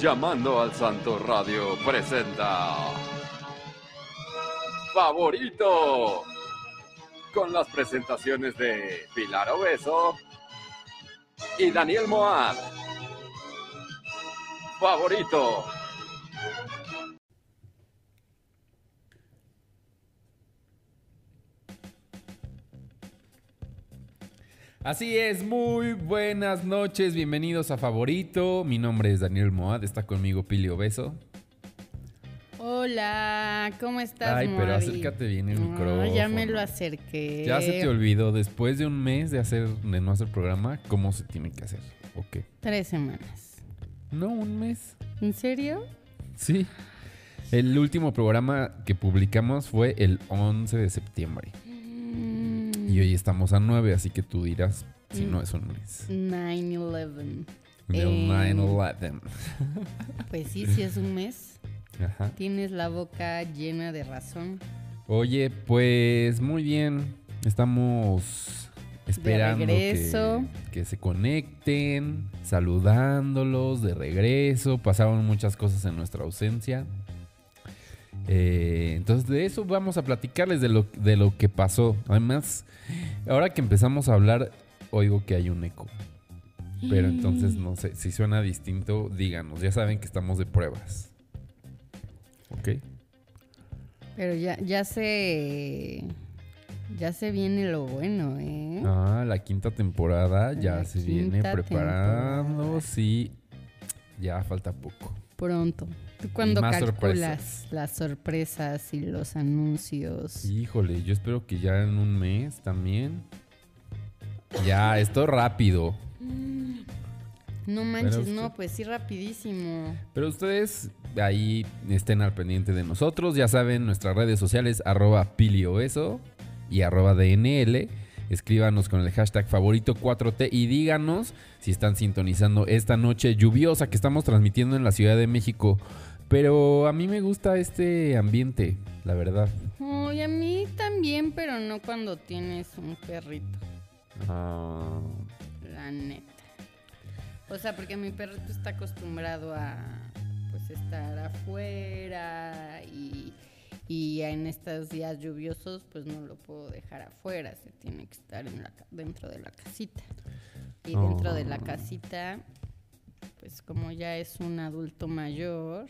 Llamando al Santo Radio presenta Favorito con las presentaciones de Pilar Obeso y Daniel Moab. Favorito. Así es, muy buenas noches, bienvenidos a Favorito. Mi nombre es Daniel Moad, está conmigo Pili Obeso. Hola, ¿cómo estás? Ay, pero acércate bien el No, micrófono. ya me lo acerqué. Ya se te olvidó, después de un mes de, hacer, de no hacer programa, cómo se tiene que hacer. Ok. Tres semanas. No, un mes. ¿En serio? Sí. El último programa que publicamos fue el 11 de septiembre. Mm, Y hoy estamos a 9, así que tú dirás si Mm. no es un mes. 9-11. Del Eh, 9-11. Pues sí, sí es un mes. Ajá. Tienes la boca llena de razón. Oye, pues muy bien. Estamos esperando que, regreso. que se conecten, saludándolos de regreso. Pasaron muchas cosas en nuestra ausencia. Eh, entonces de eso vamos a platicarles de lo, de lo que pasó. Además, ahora que empezamos a hablar, oigo que hay un eco. Pero entonces no sé, si suena distinto, díganos. Ya saben que estamos de pruebas. ¿Ok? Pero ya, ya se. Ya se viene lo bueno, ¿eh? Ah, la quinta temporada ya La se viene preparando. temporada. Sí, ya falta poco. Pronto. ¿Tú cuándo más calculas sorpresas. las sorpresas y los anuncios? Híjole, yo espero que ya en un mes también. Ya, esto rápido. No manches, usted- no, pues sí, rapidísimo. Pero ustedes ahí estén al pendiente de nosotros. Ya saben, nuestras redes sociales, arroba pilioeso y arroba DNL. Escríbanos con el hashtag favorito 4T y díganos si están sintonizando esta noche lluviosa que estamos transmitiendo en la Ciudad de México. Pero a mí me gusta este ambiente, la verdad. Ay, a mí también, pero no cuando tienes un perrito, Ah, la neta. O sea, porque mi perrito está acostumbrado a pues estar afuera y, y en estos días lluviosos pues no lo puedo dejar afuera, se tiene que estar en la dentro de la casita. Y dentro de la Oh. casita, pues como ya es un adulto mayor,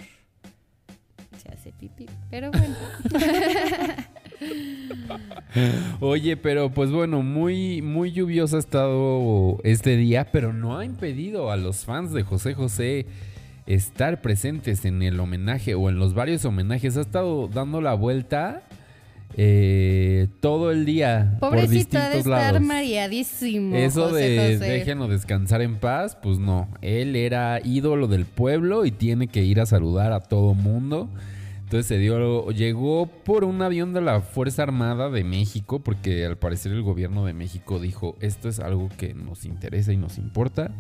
se hace pipí. Pero bueno. Oye, pero pues bueno, muy, muy lluvioso ha estado este día, pero no ha impedido a los fans de José José estar presentes en el homenaje o en los varios homenajes. Ha estado dando la vuelta eh, todo el día por ha de estar lados. mareadísimo. Eso José de José. déjenlo descansar en paz, pues no. Él era ídolo del pueblo y tiene que ir a saludar a todo mundo. Entonces se dio, llegó por un avión de la Fuerza Armada de México, porque al parecer el gobierno de México dijo, esto es algo que nos interesa y nos importa.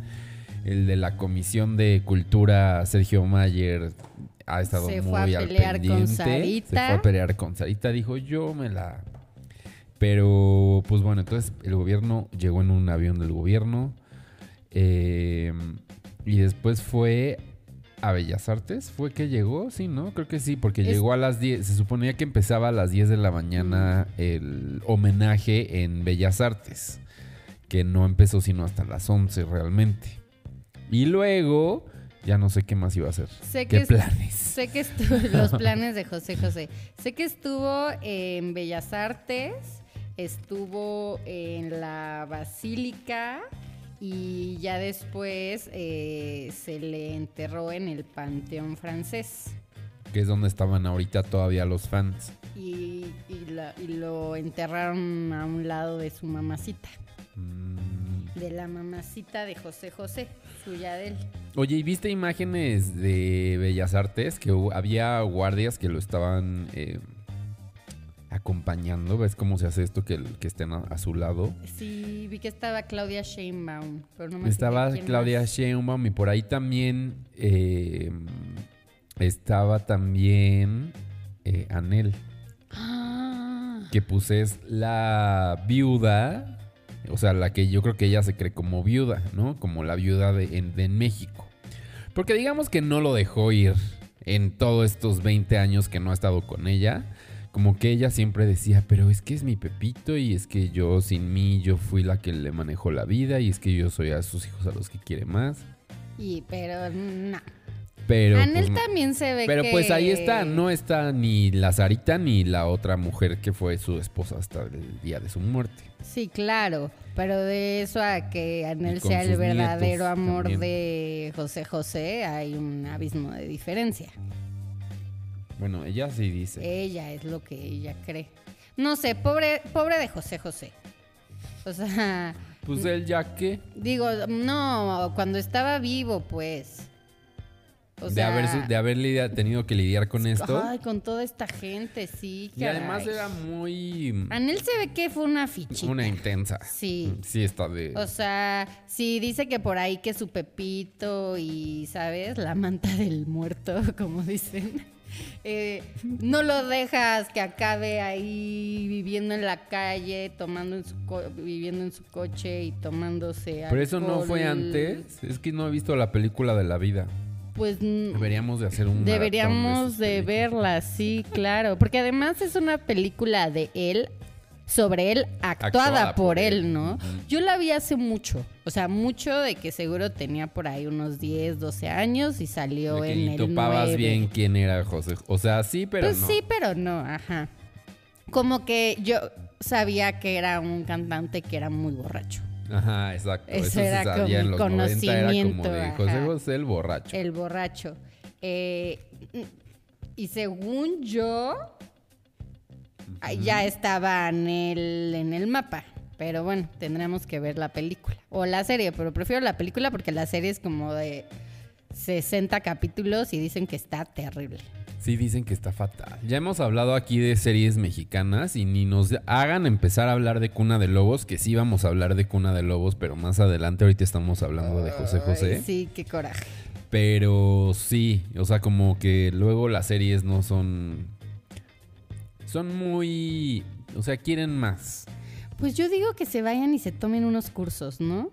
El de la Comisión de Cultura, Sergio Mayer, ha estado Se muy fue a al pelear con pendiente. Se Sarita. fue a pelear con Sarita, dijo, yo me la... Pero, pues bueno, entonces el gobierno llegó en un avión del gobierno. eh, y después fue a Bellas Artes. ¿Fue que llegó? Sí, ¿no? Creo que sí, porque Es- llegó a las 10. Se suponía que empezaba a las 10 de la mañana el homenaje en Bellas Artes. Que no empezó sino hasta las 11 realmente. Y luego, ya no sé qué más iba a hacer. Sé ¿Qué que, es- planes? sé que estuvo los planes de José José. Sé que estuvo en Bellas Artes, estuvo en la Basílica y ya después eh, se le enterró en el Panteón francés. Que es donde estaban ahorita todavía los fans. Y, y la- y lo enterraron a un lado de su mamacita, Mm. De la mamacita de José José, suya de él. Oye, ¿y viste imágenes de Bellas Artes? Que había guardias que lo estaban eh, acompañando. ¿Ves cómo se hace esto? Que, que estén a, a su lado. Sí, vi que estaba Claudia Sheinbaum, pero no me Estaba Claudia más. Sheinbaum y por ahí también eh, estaba también eh, Anel. Ah, Que pues es la viuda. O sea, la que yo creo que ella se cree como viuda, ¿no? Como la viuda de en, México. Porque digamos que no lo dejó ir en todos estos 20 años que no ha estado con ella. Como que ella siempre decía, pero es que es mi Pepito y es que yo sin mí yo fui la que le manejó la vida y es que yo soy a sus hijos a los que quiere más. Y, pero no. Pero Anel pues, también se ve Pero que... pues ahí está, no está ni la Sarita ni la otra mujer que fue su esposa hasta el día de su muerte. Sí, claro, pero de eso a que Anel sea el verdadero amor también. de José José, hay un abismo de diferencia. Bueno, ella sí dice. Ella es lo que ella cree. No sé, pobre, pobre de José José. O sea, Pues él ya que digo, no, cuando estaba vivo, pues. O de, sea, haber, de haber lidia- tenido que lidiar con esto. Ay, con toda esta gente, sí. y además caray. era muy... Anel se ve que fue una fichita. Una intensa. Sí. Sí, está de... O sea, sí dice que por ahí que su Pepito y, ¿sabes? La manta del muerto, como dicen. eh, no lo dejas que acabe ahí viviendo en la calle, tomando en su co- viviendo en su coche y tomándose Pero eso no fue alcohol. antes. Es que no he visto la película de la vida. Pues Deberíamos de hacer un... deberíamos de verla, sí, claro. Porque además es una película de él, sobre él, actuada, Actuada por, por él, él. ¿no? Yo la vi hace mucho, o sea, mucho de que seguro tenía por ahí unos 10, 12 años y salió De que en ni el topabas 9. bien quién era José. O sea, sí, pero pues no. sí, pero no, ajá. Como que yo sabía que era un cantante que era muy borracho. Ajá, exacto. Eso Eso, se era como sabía en los 90 era como conocimiento, de José. José el borracho. El borracho. Eh, y según yo, ya estaba en el, en el mapa. Pero bueno, tendremos que ver la película. O la serie, pero prefiero la película porque la serie es como de 60 capítulos y dicen que está terrible. Sí, dicen que está fatal. Ya hemos hablado aquí de series mexicanas y ni nos hagan empezar a hablar de Cuna de Lobos, que sí vamos a hablar de Cuna de Lobos, pero más adelante ahorita estamos hablando de José José. Ay, sí, qué coraje. Pero sí, o sea, como que luego las series no son... Son muy... O sea, quieren más. Pues yo digo que se vayan y se tomen unos cursos, ¿no?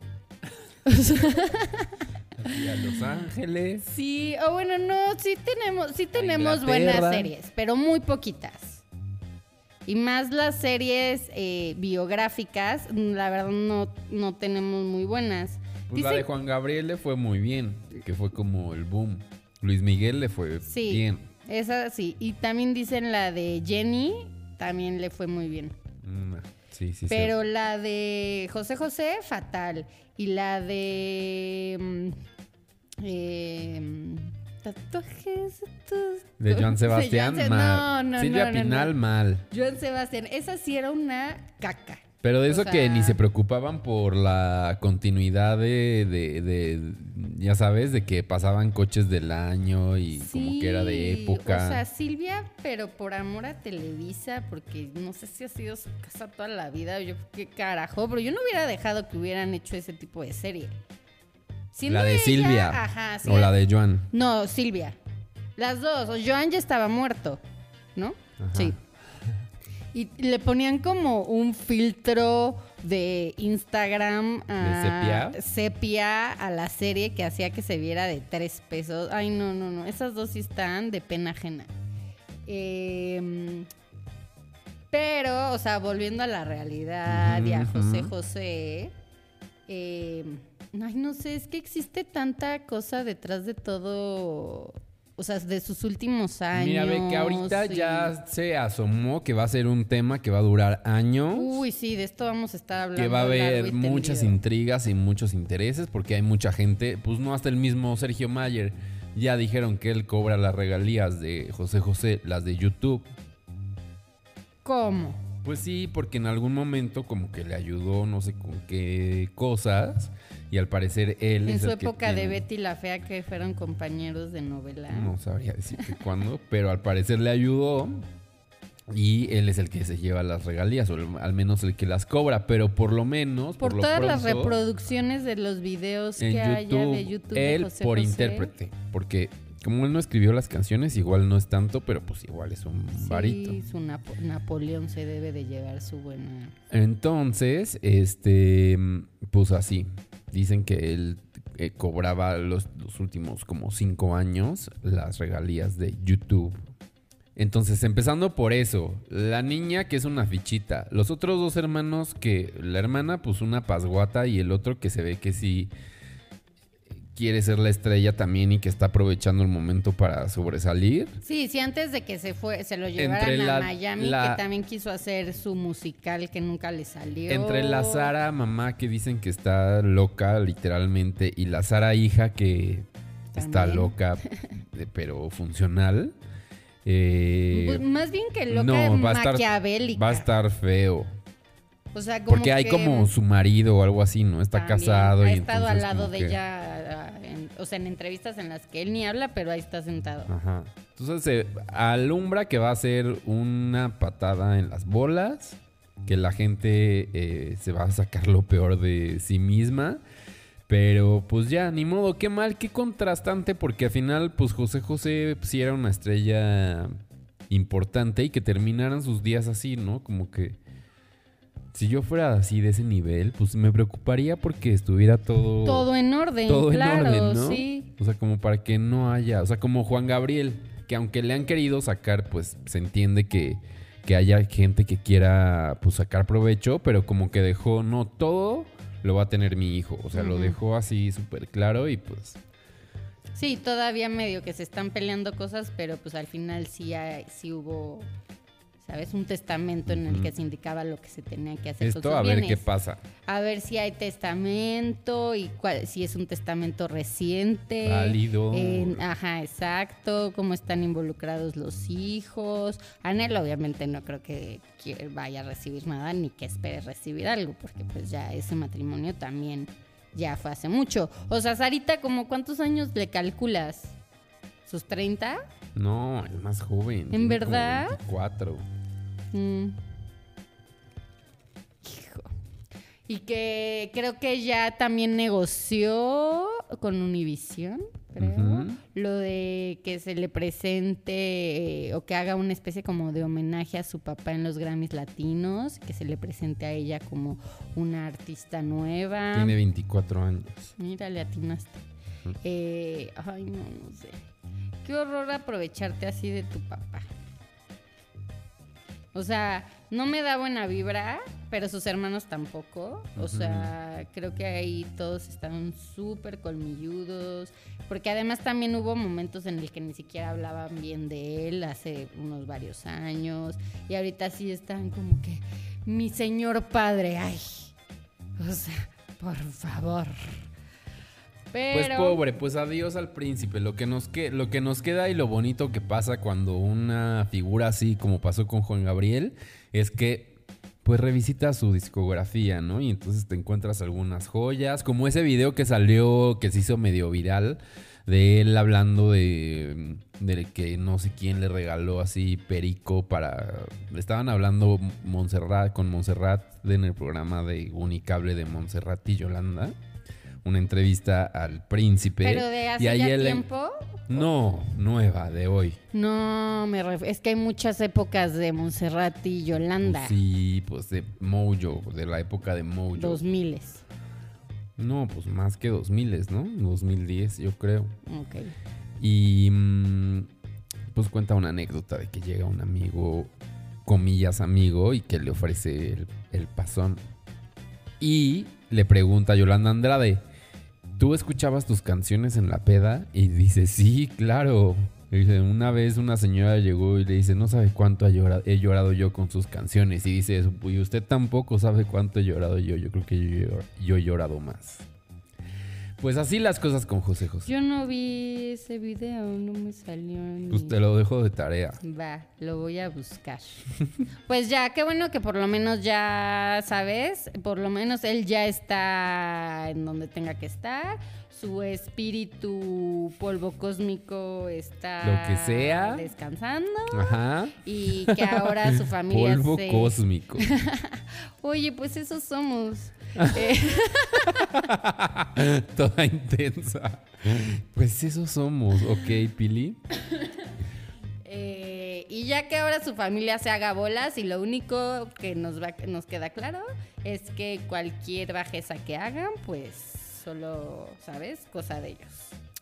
Y a Los Ángeles. Sí, o bueno, no, sí tenemos, sí tenemos Inglaterra. buenas series, pero muy poquitas. Y más las series eh, biográficas, mm, la verdad no, no tenemos muy buenas. Pues la de Juan Gabriel le fue muy bien, que fue como el boom. Luis Miguel le fue Sí, bien. esa sí. Y también dicen la de Jenny, también le fue muy bien. Mm, sí, sí, sí. Pero la de José José, fatal. Y la de... eh, tatuajes... tus- De Joan Sebastián, Se- mal. No, no, Silvia no, Pinal, mal. Joan Sebastián, esa sí era una caca. Pero de O eso sea- que ni se preocupaban por la continuidad de, de- de- ya sabes, de que pasaban coches del año y como que era de época. O sea, Silvia, pero por amor a Televisa, porque no sé si ha sido su casa toda la vida, yo qué carajo, pero yo no hubiera dejado que hubieran hecho ese tipo de serie. Siendo la de ella- Silvia. Ajá, sí. o la de Joan. No, Silvia. Las dos. O Joan ya estaba muerto, ¿no? Ajá. Sí. Y le ponían como un filtro de Instagram a sepia? sepia a la serie que hacía que se viera de tres pesos. Ay, no, no, no. Esas dos sí están de pena ajena. Eh, pero, o sea, volviendo a la realidad y a José. José. eh, ay, no sé, es que existe tanta cosa detrás de todo. O sea, de sus últimos años. Mira, ve que ahorita ya se asomó que va a ser un tema que va a durar años. Uy, sí, de esto vamos a estar hablando. que va a haber muchas tendido. intrigas y muchos intereses porque hay mucha gente, pues no hasta el mismo Sergio Mayer ya dijeron que él cobra las regalías de José José, las de YouTube. ¿Cómo? Pues sí, porque en algún momento como que le ayudó no sé con qué cosas y al parecer él En es su el que época de Betty la Fea, que fueron compañeros de novela. No sabría decirte cuándo, pero al parecer le ayudó y él es el que se lleva las regalías, o al menos el que las cobra, pero por lo menos... Por, todas las pronto, reproducciones de los videos que haya YouTube, de YouTube. de él José por José. intérprete, porque como él no escribió las canciones, igual no es tanto, pero pues igual es un varito. Sí, su Napo- Napoleón se debe de llevar su buena. Entonces, este, pues así, dicen que él eh, cobraba los, los últimos como cinco años las regalías de YouTube. Entonces, empezando por eso, la niña que es una fichita, los otros dos hermanos que la hermana pues una pasguata y el otro que se ve que sí quiere ser la estrella también y que está aprovechando el momento para sobresalir. Sí, sí, antes de que se fue, se lo llevaran Entre la- a Miami, la- que también quiso hacer su musical que nunca le salió. Entre la Sara mamá que dicen que está loca literalmente y la Sara hija que está loca eh, pero funcional. eh, Pues, más bien que loca no, va a estar- maquiavélica. va a estar feo. O sea, como Porque hay que como su marido o algo así, ¿no? Está casado Ha y estado al lado de que- ella, ah, en- o sea, en entrevistas en las que él ni habla, pero ahí está sentado. Ajá. Entonces se alumbra que va a ser una patada en las bolas, que la gente eh, se va a sacar lo peor de sí misma. Pero pues ya, ni modo, qué mal, qué contrastante, porque al final pues José José sí era una estrella importante y que terminaran sus días así, ¿no? Como que si yo fuera así de ese nivel, pues me preocuparía porque estuviera todo... Todo en orden, todo en claro, orden, ¿no? sí. O sea, como para que no haya, o sea, como Juan Gabriel, que aunque le han querido sacar, pues se entiende que, que haya gente que quiera pues sacar provecho, pero como que dejó, no, todo lo va a tener mi hijo, o sea, lo dejó así súper claro y pues Sí, todavía medio que se están peleando cosas, pero pues al final sí, hay- sí hubo, ¿sabes? Un testamento en el que se indicaba lo que se tenía que hacer con esto sus a ver bienes. qué pasa. A ver si hay testamento y cuál, si es un testamento reciente. Válido. Ajá, exacto. Cómo están involucrados los hijos. Anel obviamente no creo que vaya a recibir nada ni que espere recibir algo, porque pues ya ese matrimonio también ya fue hace mucho. O sea, Sarita, ¿como cuántos años le calculas? ¿Sus 30? No, el más joven. ¿En verdad? 24. Mm. Hijo. Y que creo que ya también negoció con Univision, creo, lo de que se le presente eh, o que haga una especie como de homenaje a su papá en los Grammys latinos, que se le presente a ella como una artista nueva. Tiene 24 años. Mira, le atinaste. Eh, ay, no, no sé. Qué horror aprovecharte así de tu papá. O sea, no me da buena vibra, pero sus hermanos tampoco. O sea, creo que ahí todos estaban súper colmilludos. Porque además también hubo momentos en el que ni siquiera hablaban bien de él hace unos varios años. Y ahorita sí están como que, mi señor padre, ay. O sea, por favor. Pero, Pues pobre, pues adiós al príncipe. Lo que, nos que, lo que nos queda y lo bonito que pasa cuando una figura así como pasó con Juan Gabriel es que pues revisita su discografía, ¿no? Y entonces te encuentras algunas joyas, como ese video que salió, que se hizo medio viral, de él hablando de, de que no sé quién le regaló así perico para... Estaban hablando Montserrat con Montserrat en el programa de Unicable de Montserrat y Yolanda una entrevista al príncipe. pero de hace y ahí ya él- tiempo. No, nueva, de hoy. No, me ref- es que hay muchas épocas de Montserrat y Yolanda. Pues sí, pues de Mojo, de la época de Mojo. Dos miles. No, pues más que 2000, ¿no? 2010, yo creo. Ok. Y mm, pues cuenta una anécdota de que llega un amigo, comillas amigo, y que le ofrece el, el pasón. Y le pregunta a Yolanda Andrade, ¿tú escuchabas tus canciones en la peda? Y dice, sí, claro. Dice, una vez una señora llegó y le dice, no sabe cuánto ha llora- he llorado yo con sus canciones. Y dice, y usted tampoco sabe cuánto he llorado yo. Yo creo que yo, yo he llorado más. Pues así las cosas con José José. Yo no vi ese video, no me salió. ni- Pues te lo dejo de tarea. Va, lo voy a buscar. pues ya, qué bueno que por lo menos ya sabes, por lo menos él ya está en donde tenga que estar. Su espíritu polvo cósmico está Lo que sea. descansando Ajá. y que ahora su familia Polvo se... cósmico. Oye, pues esos somos. Eh, Toda intensa. Pues eso somos, ¿ok, Pili? Eh, y ya que ahora su familia se haga bolas y lo único que nos, va, nos queda claro es que cualquier bajeza que hagan, pues solo, ¿sabes? Cosa de ellos.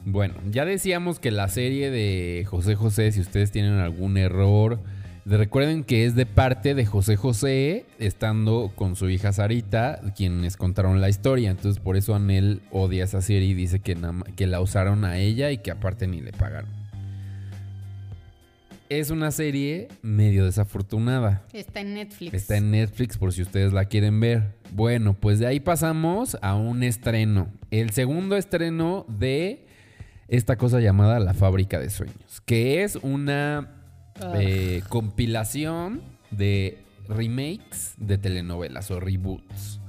Bueno, ya decíamos que la serie de José José, si ustedes tienen algún error, recuerden que es de parte de José José, estando con su hija Sarita, quienes contaron la historia. Entonces, por eso Anel odia esa serie y dice que, que la usaron a ella y que aparte ni le pagaron. Es una serie medio desafortunada. Está en Netflix. Está en Netflix por si ustedes la quieren ver. Bueno, pues de ahí pasamos a un estreno. El segundo estreno de esta cosa llamada La Fábrica de Sueños, que es una Ah. eh, compilación de remakes de telenovelas o reboots.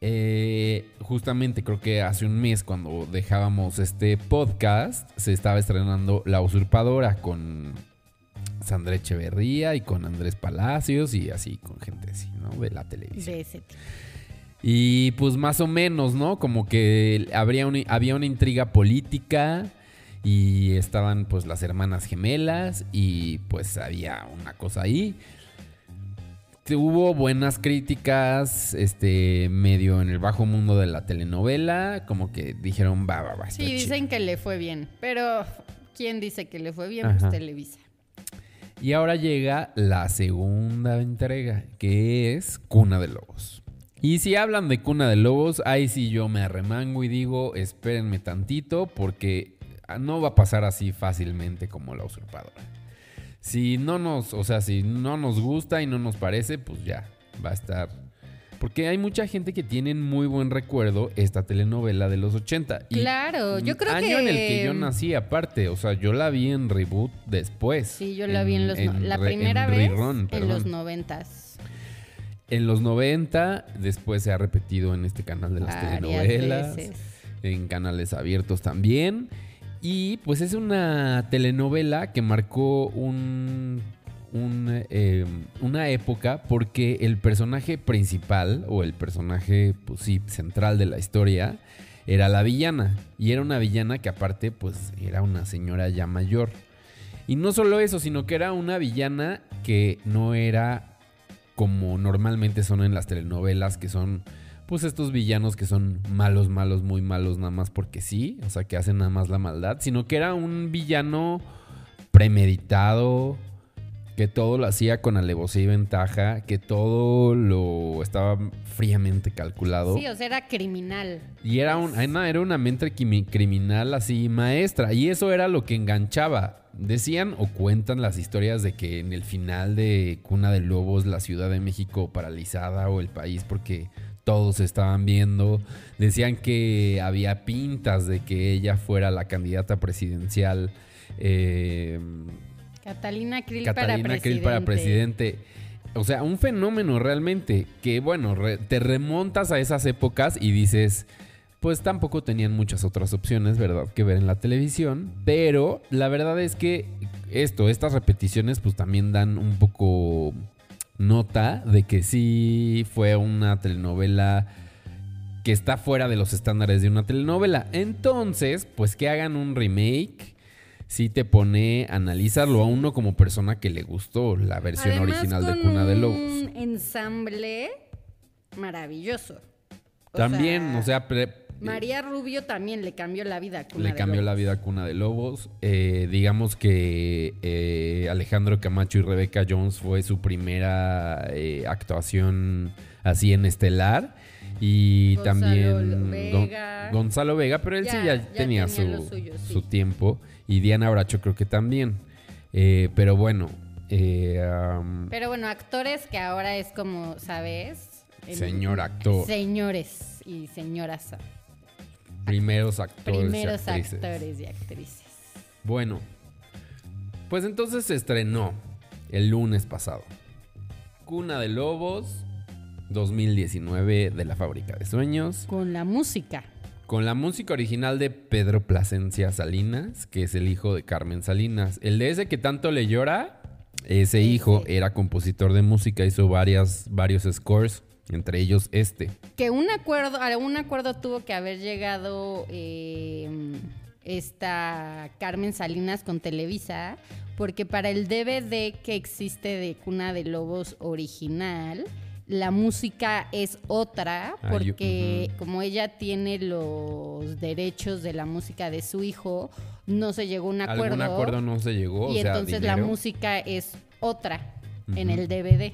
Eh, justamente creo que hace un mes cuando dejábamos este podcast se estaba estrenando La Usurpadora con Sandra Echeverría y con Andrés Palacios y así con gente así, ¿no? De la televisión. De ese tipo. Y pues más o menos, ¿no? Como que habría una- había una intriga política y estaban pues las hermanas gemelas y pues había una cosa ahí. Hubo buenas críticas, este, medio en el bajo mundo de la telenovela, como que dijeron, va, va, va. Sí, chido". dicen que le fue bien. Pero, ¿quién dice que le fue bien? Ajá. Pues Televisa. Y ahora llega la segunda entrega, que es Cuna de Lobos. Y si hablan de Cuna de Lobos, ahí sí yo me arremango y digo, espérenme tantito, porque no va a pasar así fácilmente como la usurpadora. Si no nos, o sea, si no nos gusta y no nos parece, pues ya, va a estar. Porque hay mucha gente que tiene en muy buen recuerdo esta telenovela de los 80. Y Claro, yo creo año que... en el que yo nací, aparte. O sea, yo la vi en reboot después. Sí, yo la vi en los... no- la re- primera en vez rerun, en los noventas. En los 90, después se ha repetido en este canal de las Varias telenovelas, veces. en canales abiertos también. Y pues es una telenovela que marcó un, un, eh, una época porque el personaje principal o el personaje, pues sí, central de la historia era la villana. Y era una villana que aparte pues era una señora ya mayor. Y no solo eso, sino que era una villana que no era como normalmente son en las telenovelas, que son pues estos villanos que son malos, malos, muy malos nada más porque sí, o sea, que hacen nada más la maldad, sino que era un villano premeditado, que todo lo hacía con alevosía y ventaja, que todo lo estaba fríamente calculado. Sí, o sea, era criminal. Y era, un, era una mente criminal así maestra. Y eso era lo que enganchaba. Decían o cuentan las historias de que en el final de Cuna de Lobos, la Ciudad de México paralizada o el país porque todos estaban viendo. Decían que había pintas de que ella fuera la candidata presidencial. eh, Catalina Krill Catalina para Krill presidente. para presidente. O sea, un fenómeno realmente que, bueno, re- te remontas a esas épocas y dices, pues tampoco tenían muchas otras opciones, ¿verdad? Que ver en la televisión. Pero la verdad es que esto, estas repeticiones, pues también dan un poco nota de que sí fue una telenovela que está fuera de los estándares de una telenovela. Entonces, pues que hagan un remake. Sí te pone a analizarlo a uno como persona que le gustó la versión Además, original de Cuna de Lobos. Un ensamble maravilloso. O También, o sea, pre- María Rubio también le cambió la vida a Cuna le de cambió la vida a Cuna de Lobos. Eh, digamos que eh, Alejandro Camacho y Rebeca Jones fue su primera eh, actuación así en estelar. Y Gonzalo también Vega. Gon- Gonzalo Vega, pero él sí Ya, tenía, tenía su, suyo, sí. su tiempo. Y Diana Bracho creo que también. Eh, pero bueno, Pero bueno, actores que ahora es como, ¿sabes? Señor actor. Señores y señoras. Primeros actores. y Primeros actrices. actores y actrices. Bueno, pues entonces se estrenó el lunes pasado. Cuna de Lobos 2019 de la Fábrica de Sueños. Con la música. Con la música original de Pedro Plasencia Salinas, que es el hijo de Carmen Salinas. El de ese que tanto le llora, ese hijo era compositor de música, hizo varias, varios scores, entre ellos este. Que un acuerdo, a un acuerdo tuvo que haber llegado eh, esta Carmen Salinas con Televisa, porque para el DVD que existe de Cuna de Lobos original, la música es otra, Ah, porque como ella tiene los derechos de la música de su hijo, no se llegó a un acuerdo. Algún acuerdo no se llegó. y o sea, entonces la música es otra en el DVD.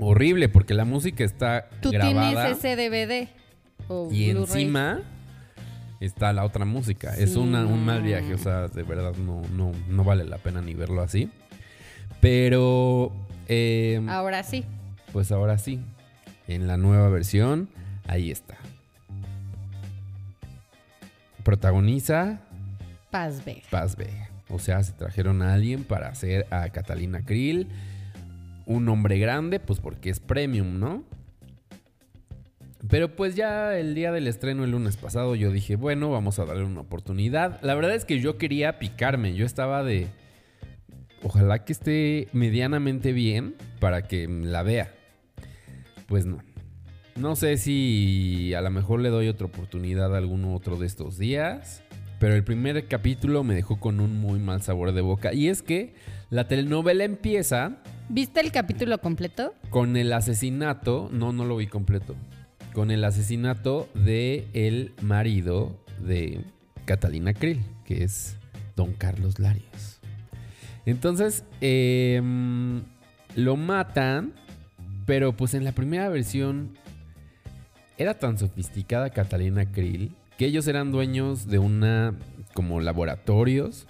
Horrible, porque la música está Tú grabada tienes ese DVD. O y encima está la otra música. Es una, un mal viaje, o sea, de verdad no, no, no vale la pena ni verlo así. Pero, eh, Ahora sí. pues ahora sí, en la nueva versión, ahí está. Protagoniza Paz Vega. Paz Vega. O sea, se trajeron a alguien para hacer a Catalina Krill. Un hombre grande, pues porque es premium, ¿no? Pero pues ya el día del estreno el lunes pasado yo dije, bueno, vamos a darle una oportunidad. La verdad es que yo quería picarme, yo estaba de... Ojalá que esté medianamente bien para que la vea. Pues no. No sé si a lo mejor le doy otra oportunidad a alguno otro de estos días. Pero el primer capítulo me dejó con un muy mal sabor de boca. Y es que la telenovela empieza ¿Viste el capítulo completo? con el asesinato. No, no lo vi completo. Con el asesinato de el marido de Catalina Krill, que es Don Carlos Larios. Entonces, em, lo matan, pero pues en la primera versión era tan sofisticada Catalina Krill que ellos eran dueños de una como laboratorios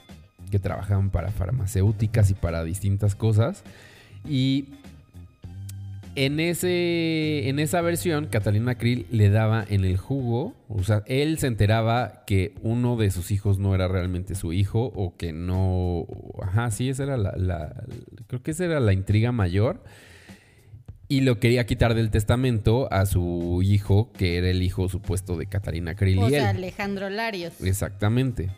que trabajaban para farmacéuticas y para distintas cosas y en, ese, en esa versión, Catalina Krill le daba en el jugo, o sea, él se enteraba que uno de sus hijos no era realmente su hijo o que no... Ajá, sí, esa era la... la- creo que esa era la intriga mayor. Y lo quería quitar del testamento a su hijo, que era el hijo supuesto de Catalina Krill O y él. sea, Alejandro Larios. Exactamente.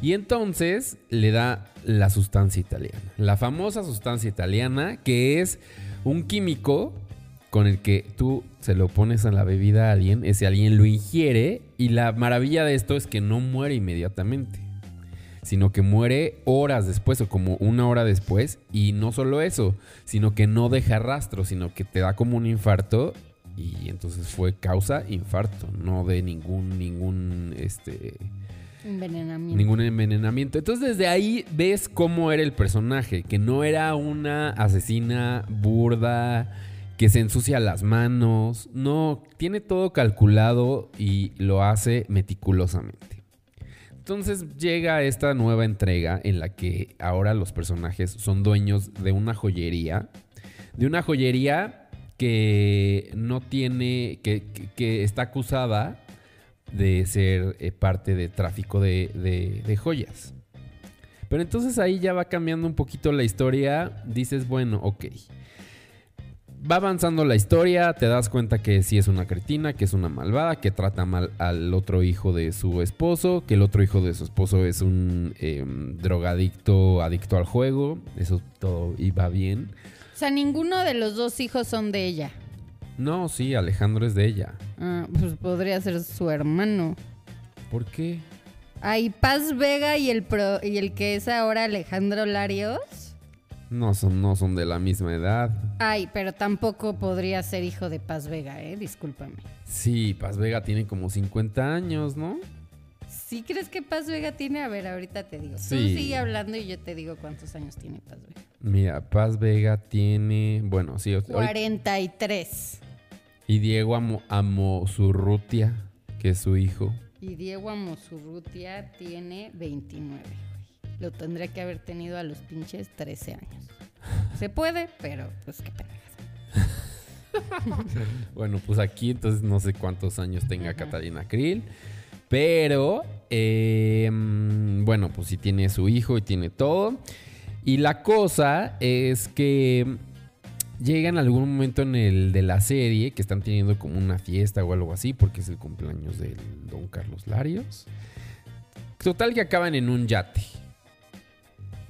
Y entonces le da la sustancia italiana. La famosa sustancia italiana que es un químico con el que tú se lo pones a la bebida a alguien, ese alguien lo ingiere y la maravilla de esto es que no muere inmediatamente, sino que muere horas después o como una hora después y no solo eso, sino que no deja rastro, sino que te da como un infarto y entonces fue causa infarto, no de ningún ningún este Envenenamiento. ningún envenenamiento. Entonces desde ahí ves cómo era el personaje, que no era una asesina burda, que se ensucia las manos, no, tiene todo calculado y lo hace meticulosamente. Entonces llega esta nueva entrega en la que ahora los personajes son dueños de una joyería, de una joyería que no tiene, que, que- que está acusada de ser eh, parte de tráfico de, de- joyas. Pero entonces ahí ya va cambiando un poquito la historia. Dices, bueno, ok. Va avanzando la historia, te das cuenta que sí es una cretina, que es una malvada, que trata mal al otro hijo de su esposo, que el otro hijo de su esposo es un em, drogadicto, adicto al juego. Eso todo iba bien. O sea, ninguno de los dos hijos son de ella. No, sí, Alejandro es de ella. Ah, pues podría ser su hermano. ¿Por qué? Hay Paz Vega y el pro- y el que es ahora Alejandro Larios. No son, no son de la misma edad. Ay, pero tampoco podría ser hijo de Paz Vega, eh, discúlpame. Sí, Paz Vega tiene como 50 años, ¿no? ¿Sí crees que Paz Vega tiene? A ver, ahorita te digo. Tú Sí. sigue hablando y yo te digo cuántos años tiene Paz Vega. Mira, Paz Vega tiene, bueno, sí, ahorita- 43. Y Diego Amo, Amosurrutia, que es su hijo. Y Diego Amosurrutia tiene 29. güey. Lo tendría que haber tenido a los pinches 13 años. Se puede, pero pues qué pena. Bueno, pues aquí entonces no sé cuántos años tenga Ajá. Catalina Krill. Pero, eh, mm, bueno, pues sí tiene su hijo y tiene todo. Y la cosa es que llega en algún momento en el de la serie que están teniendo como una fiesta o algo así, porque es el cumpleaños del don Carlos Larios. Total que acaban en un yate.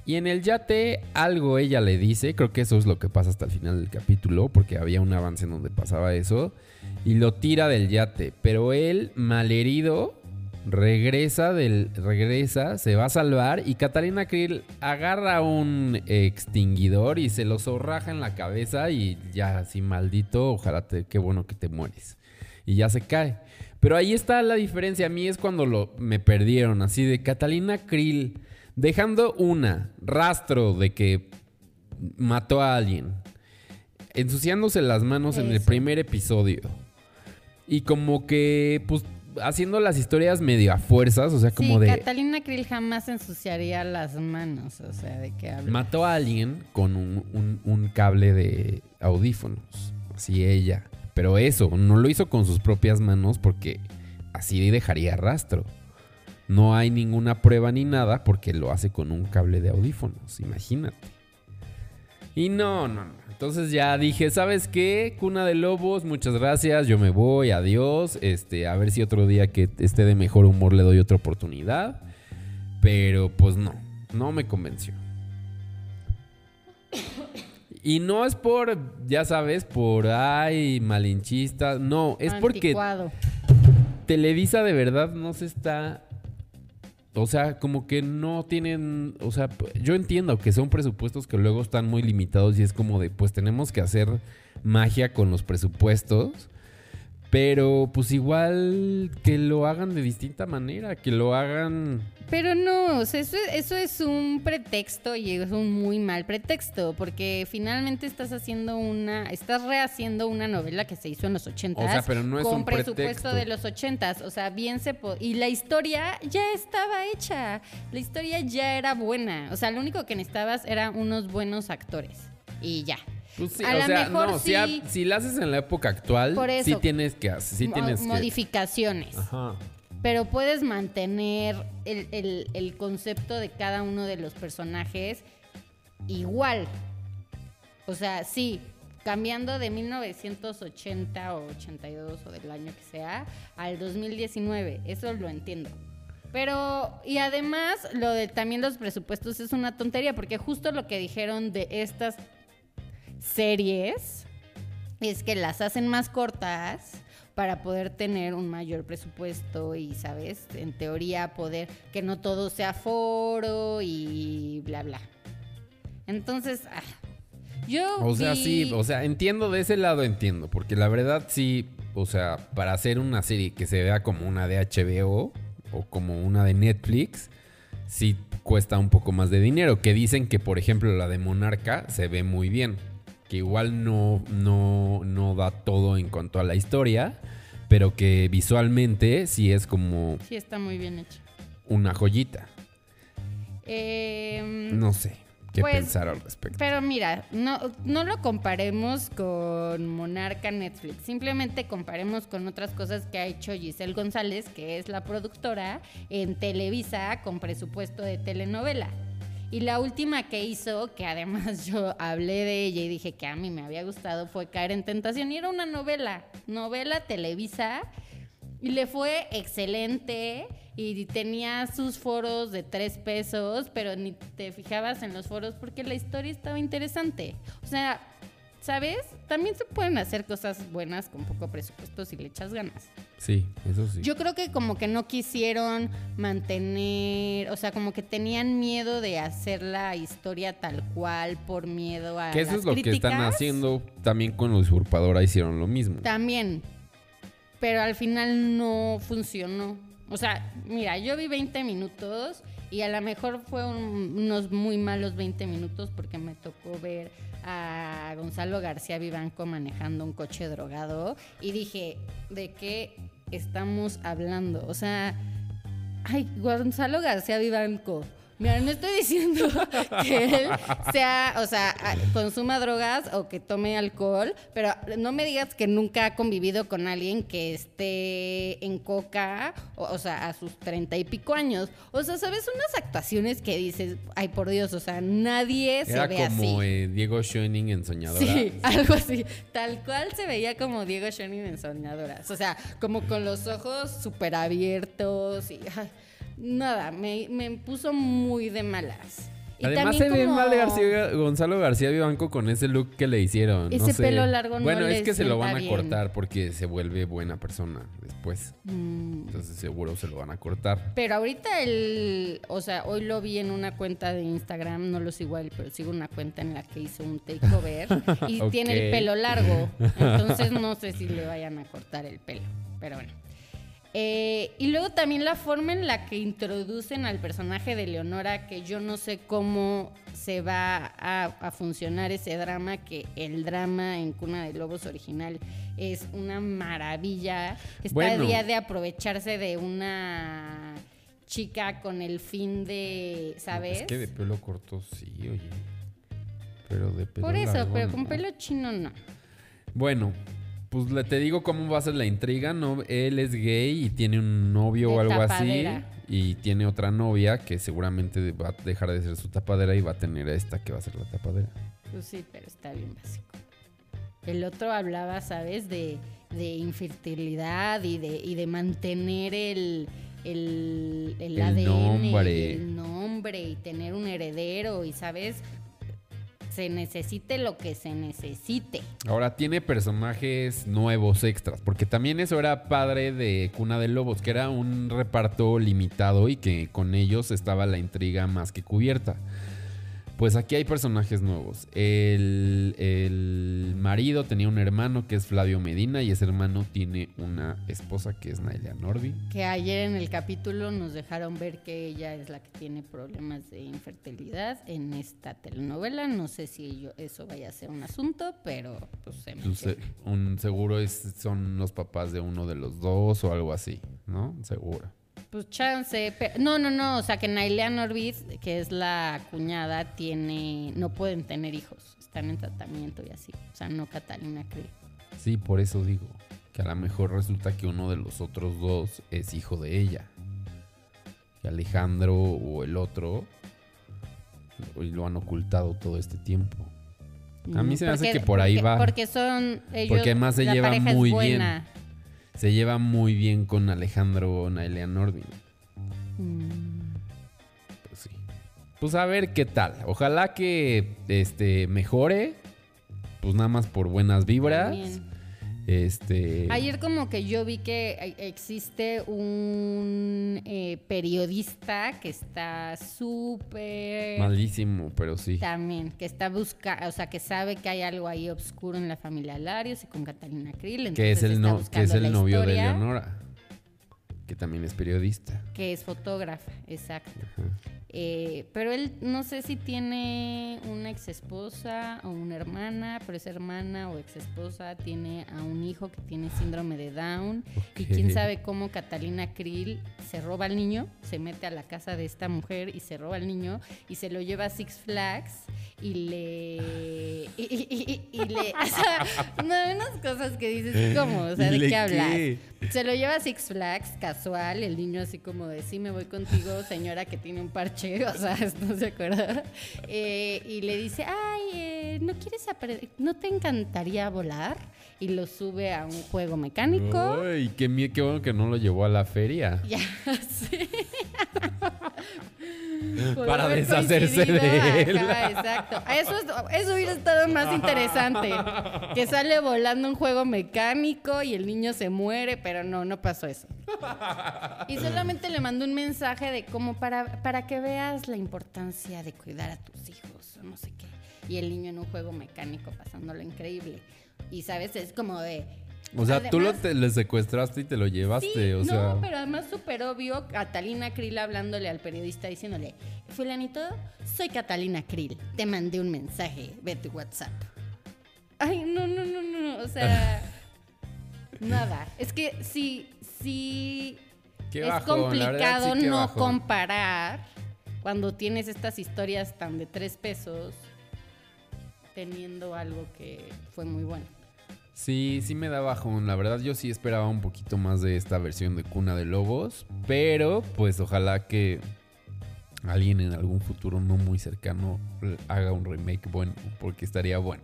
Y en el yate algo ella le dice, creo que eso es lo que pasa hasta el final del capítulo, porque había un avance en donde pasaba eso, y lo tira del yate, pero él, malherido, regresa del regresa, se va a salvar y Catalina Krill agarra un extinguidor y se lo zorraja en la cabeza y ya así maldito, ojalá te, qué bueno que te mueres. Y ya se cae. Pero ahí está la diferencia, a mí es cuando lo, me perdieron, así de Catalina Krill dejando una rastro de que mató a alguien, ensuciándose las manos en el primer episodio. Y como que, pues, haciendo las historias medio a fuerzas, o sea, como sí, de... Catalina Krill jamás ensuciaría las manos, o sea, de qué habla. Mató a alguien con un, un- un cable de audífonos. Así ella. Pero eso, no lo hizo con sus propias manos porque así dejaría rastro. No hay ninguna prueba ni nada porque lo hace con un cable de audífonos, imagínate. Y no, no, no. Entonces ya dije, ¿sabes qué? Cuna de Lobos, muchas gracias, yo me voy, adiós. Este, a ver si otro día que esté de mejor humor le doy otra oportunidad. Pero pues no, no me convenció. Y no es por, ya sabes, por, ay, malinchista. No, es porque. Televisa de verdad no se está... O sea, como que no tienen... O sea, yo entiendo que son presupuestos que luego están muy limitados y es como de, pues tenemos que hacer magia con los presupuestos. Pero pues igual que lo hagan de distinta manera, que lo hagan... Pero no, o sea, eso, eso es un pretexto y es un muy mal pretexto, porque finalmente estás haciendo una, estás rehaciendo una novela que se hizo en los ochentas. O sea, pero no es con un presupuesto pretexto. de los ochentas, o sea, bien se po- y la historia ya estaba hecha, la historia ya era buena, o sea, lo único que necesitabas eran unos buenos actores y ya. Pues sí, A o sea, mejor no, si, si la haces en la época actual, Por sí tienes que hacer, sí tienes que... modificaciones. Ajá. pero puedes mantener el, el- el concepto de cada uno de los personajes igual. O sea, sí, cambiando de 1980 o 82 o del año que sea al 2019, eso lo entiendo. Pero, y además, lo de también los presupuestos es una tontería, porque justo lo que dijeron de estas series es que las hacen más cortas para poder tener un mayor presupuesto y, ¿sabes? En teoría poder que no todo sea foro y bla, bla. Entonces, ah, yo... O sea, sí, o sea, entiendo de ese lado, entiendo, porque la verdad sí, o sea, para hacer una serie que se vea como una de HBO o como una de Netflix, sí cuesta un poco más de dinero, que dicen que, por ejemplo, la de Monarca se ve muy bien, que igual no, no, no da todo en cuanto a la historia, pero que visualmente sí es como Sí, está muy bien hecho. una joyita. Em, No sé qué Pues, pensar al respecto. Pero mira, no, no lo comparemos con Monarca Netflix. Simplemente comparemos con otras cosas que ha hecho Giselle González, que es la productora en Televisa con presupuesto de telenovela. Y la última que hizo, que además yo hablé de ella y dije que a mí me había gustado, fue Caer en Tentación. Y era una novela, novela Televisa. Y le fue excelente y tenía sus foros de tres pesos, pero ni te fijabas en los foros porque la historia estaba interesante. O sea, ¿sabes? También se pueden hacer cosas buenas con poco presupuesto si le echas ganas. Sí, eso sí. Yo creo que como que no quisieron mantener, o sea, como que tenían miedo de hacer la historia tal cual por miedo a Que eso las es lo que están haciendo también con los usurpadora hicieron lo mismo. También. Pero al final no funcionó. O sea, mira, yo vi 20 minutos y a lo mejor fue un- unos muy malos 20 minutos porque me tocó ver a Gonzalo García Vivanco manejando un coche drogado y dije, ¿de qué estamos hablando? O sea, ay, Gonzalo García Vivanco. Mira, no estoy diciendo que él sea, o sea, consuma drogas o que tome alcohol, pero no me digas que nunca ha convivido con alguien que esté en coca, o, o sea, a sus treinta y pico años. O sea, ¿sabes? Unas actuaciones que dices, ay, por Dios, o sea, nadie se Era ve como así. eh, Diego Schoening en Soñadora. Sí, algo así. Tal cual se veía como Diego Schoening en Soñadoras. O sea, como con los ojos súper abiertos y... ay, nada, me, me puso muy de malas. Y Además también se ve como- mal García, Gonzalo García Vivanco con ese look que le hicieron. no Ese sé. pelo largo no Bueno, es que se lo van a bien. cortar porque se vuelve buena persona después. Mm, Entonces seguro se lo van a cortar. Pero ahorita el, o sea, hoy lo vi en una cuenta de Instagram, no lo sigo a él, pero sigo una cuenta en la que hizo un takeover y tiene el pelo largo. Entonces no sé si le vayan a cortar el pelo, pero bueno. Eh, y luego también la forma en la que introducen al personaje de Leonora, que yo no sé cómo se va a, a funcionar ese drama, que el drama en Cuna de Lobos original es una maravilla. Está Bueno. día de aprovecharse de una chica con el fin de, ¿sabes? Es que de pelo corto sí, oye. Pero de pelo Por eso, largo, pero con pelo chino no. Bueno, pues le te digo cómo va a ser la intriga, ¿no? Él es gay y tiene un novio De o algo tapadera. así. Y tiene otra novia que seguramente va a dejar de ser su tapadera y va a tener a esta que va a ser la tapadera. Pues sí, pero está bien básico. El otro hablaba, ¿sabes? De, de infertilidad y de, y de mantener el, el, el, El ADN, nombre. y el nombre y tener un heredero y, ¿sabes? Se necesite lo que se necesite. Ahora tiene personajes nuevos extras, porque también eso era padre de Cuna de Lobos, que era un reparto limitado y que con ellos estaba la intriga más que cubierta. Pues aquí hay personajes nuevos. El, el marido tenía un hermano que es Flavio Medina y ese hermano tiene una esposa que es Naila Norby. Que ayer en el capítulo nos dejaron ver que ella es la que tiene problemas de infertilidad en esta telenovela. No sé si eso vaya a ser un asunto, pero pues se Pues, eh, un seguro es, son los papás de uno de los dos o algo así, ¿no? Seguro. Pues chance. pe- No, no, no. O sea, que Nailea Norbiz, que es la cuñada, tiene. No pueden tener hijos. Están en tratamiento y así. O sea, no Catalina Krill. Sí, por eso digo que a lo mejor resulta que uno de los otros dos es hijo de ella. Y Alejandro o el otro lo- lo han ocultado todo este tiempo. A mí se me hace que por ahí porque- va. Porque son. Ellos, Porque además se la lleva pareja es muy buena. Se lleva muy bien con Alejandro Nailea Nordin. Mm, Pues sí. Pues a ver qué tal. Ojalá que este mejore. Pues nada más por buenas vibras. También. Este. Ayer como que yo vi que existe un eh, periodista que está súper... Malísimo, pero sí. También, que está buscando, o sea, que sabe que hay algo ahí oscuro en la familia Larios y con Catalina Krill. Que es el, no, que es el novio de Leonora. Que también es periodista. Que es fotógrafa, exacto. Eh, pero él no sé si tiene una ex esposa o una hermana, pero esa hermana o ex esposa tiene a un hijo que tiene síndrome de Down. Y quién sabe cómo Catalina Krill se roba al niño, se mete a la casa de esta mujer y se roba al niño y se lo lleva a Six Flags y le. Y, y- y- y le. O sea, no, unas cosas que dices, ¿cómo? O sea, ¿Y ¿de qué hablas? qué? Se lo lleva a Six Flags, casual, el niño así como de, sí, me voy contigo, señora que tiene un parche, o sea, no se acuerda. Eh, y le dice, ay, eh, ¿no quieres apre- ¿No te encantaría volar? Y lo sube a un juego mecánico. Ay, qué, qué bueno que no lo llevó a la feria. Ya, sí. Para deshacerse de él. exacto. Eso, es- eso hubiera estado más interesante. Que sale volando un juego mecánico y el niño se muere, pero no, no pasó eso. Y solamente le mandó un mensaje de como para, para que veas la importancia de cuidar a tus hijos o no sé qué. Y el niño en un juego mecánico pasándolo increíble. Y sabes, es como de... O sea, tú lo te, le secuestraste y te lo llevaste. Sí, o no, sea, pero además súper obvio, Catalina Krill hablándole al periodista diciéndole, fulanito, soy Catalina Krill, te mandé un mensaje, ve tu WhatsApp. Ay, no, no, no, no, o sea, nada. Es que sí, sí, Qué es bajón, la verdad, complicado sí, no bajón. comparar cuando tienes estas historias tan de tres pesos teniendo algo que fue muy bueno. Sí, sí me da bajón. La verdad, yo sí esperaba un poquito más de esta versión de Cuna de Lobos. Pero, pues ojalá que alguien en algún futuro no muy cercano haga un remake bueno. Porque estaría bueno.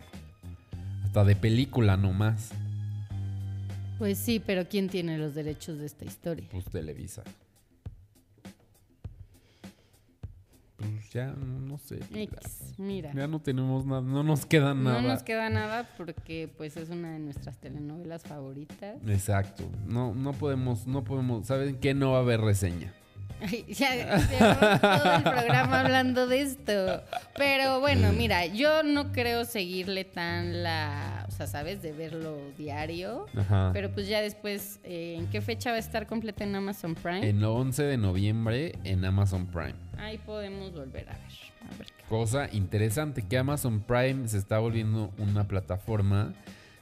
Hasta de película nomás. Pues sí, pero ¿quién tiene los derechos de esta historia? Pues Televisa. Pues ya no sé. Mira. Ya no tenemos nada, no nos queda nada. No nos queda nada porque pues es una de nuestras telenovelas favoritas. Exacto. No, no podemos, no podemos. ¿Saben qué? No va a haber reseña. Ay, ya llevamos todo el programa hablando de esto. Pero bueno, mira, yo no creo seguirle tan la, o sea, ¿sabes? De verlo diario. Ajá. Pero pues ya después, eh, ¿en qué fecha va a estar completa en Amazon Prime? En 11 de noviembre en Amazon Prime. Ahí podemos volver a ver. A ver qué- Cosa interesante que Amazon Prime se está volviendo una plataforma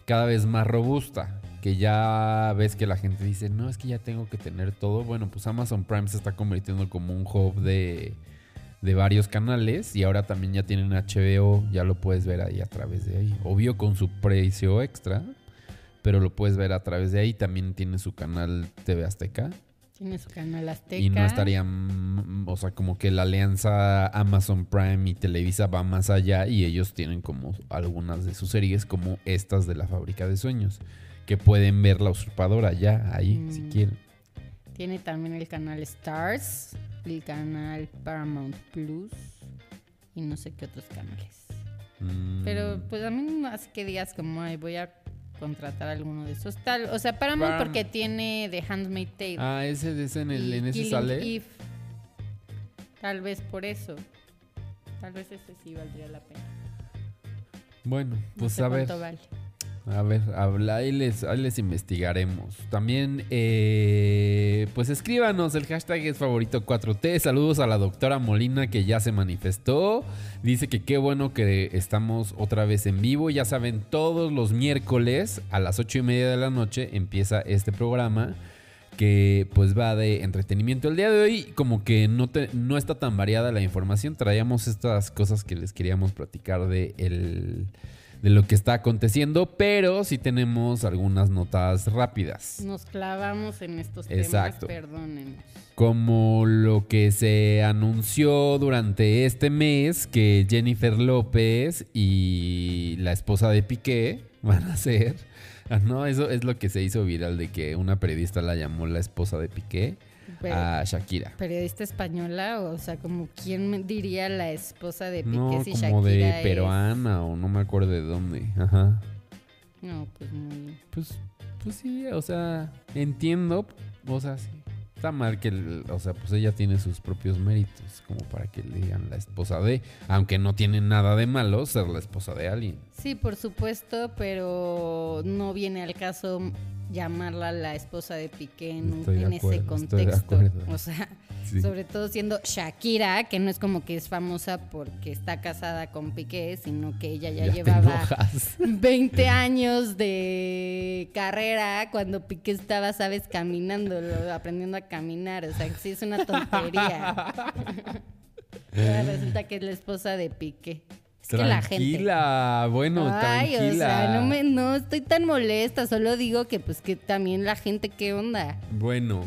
cada vez más robusta. Que ya ves que la gente dice, no, es que ya tengo que tener todo. Bueno, pues Amazon Prime se está convirtiendo como un hub de, de varios canales. Y ahora también ya tienen HBO, ya lo puedes ver ahí a través de ahí. Obvio con su precio extra, pero lo puedes ver a través de ahí. También tiene su canal TV Azteca. Tiene su canal Azteca. Y no estarían, o sea, como que la alianza Amazon Prime y Televisa va más allá y ellos tienen como algunas de sus series como estas de la fábrica de sueños, que pueden ver la usurpadora ya ahí, si Mm. quieren. Tiene también el canal Stars, el canal Paramount Plus y no sé qué otros canales. Mm, Pero pues a mí no hace que digas como, ay, voy a contratar alguno de esos tal. O sea, Paramount Param- porque tiene The Handmaid's Tale. Ah, ese, ese en, el, y en ese Killing sale. Eve. Tal vez por eso. Tal vez ese sí valdría la pena. Bueno, No pues sé a ver. vale. A ver, habla, ahí, les, investigaremos. También, eh, pues escríbanos, el hashtag es favorito 4T. Saludos a la doctora Molina que ya se manifestó. Dice que qué bueno que estamos otra vez en vivo. Ya saben, todos los miércoles a las 8 y media de la noche empieza este programa que pues va de entretenimiento. El día de hoy como que no, te- no está tan variada la información. Traíamos estas cosas que les queríamos platicar de, el- de lo que está aconteciendo, pero sí tenemos algunas notas rápidas. Nos clavamos en estos Exacto. temas, perdónenos. Como lo que se anunció durante este mes que Jennifer López y la esposa de Piqué van a ser. No, eso es lo que se hizo viral de que una periodista la llamó la esposa de Piqué Pero- a Shakira. periodista española, o sea, como quién diría la esposa de Piqué No, si como Shakira de es- peruana o no me acuerdo de dónde. Ajá. No, pues muy Pues, pues sí, o sea, entiendo. O sea, sí. Está mal que, el- o sea, pues ella tiene sus propios méritos, como para que le digan la esposa de, aunque no tiene nada de malo ser la esposa de alguien. Sí, por supuesto, pero no viene al caso llamarla la esposa de Piqué en, Estoy en acuerdo, ese contexto. O sea, Sí. sobre todo siendo Shakira, que no es como que es famosa porque está casada con Piqué, sino que ella ya, llevaba enojas. 20 años de carrera cuando Piqué estaba, sabes, caminando, aprendiendo a caminar. O sea, sí es una tontería. Ahora resulta que es la esposa de Piqué. Es que la gente. Tranquila, bueno, Ay, tranquila. o sea, no, me, no estoy tan molesta, solo digo que pues que también la gente, ¿qué onda? Bueno,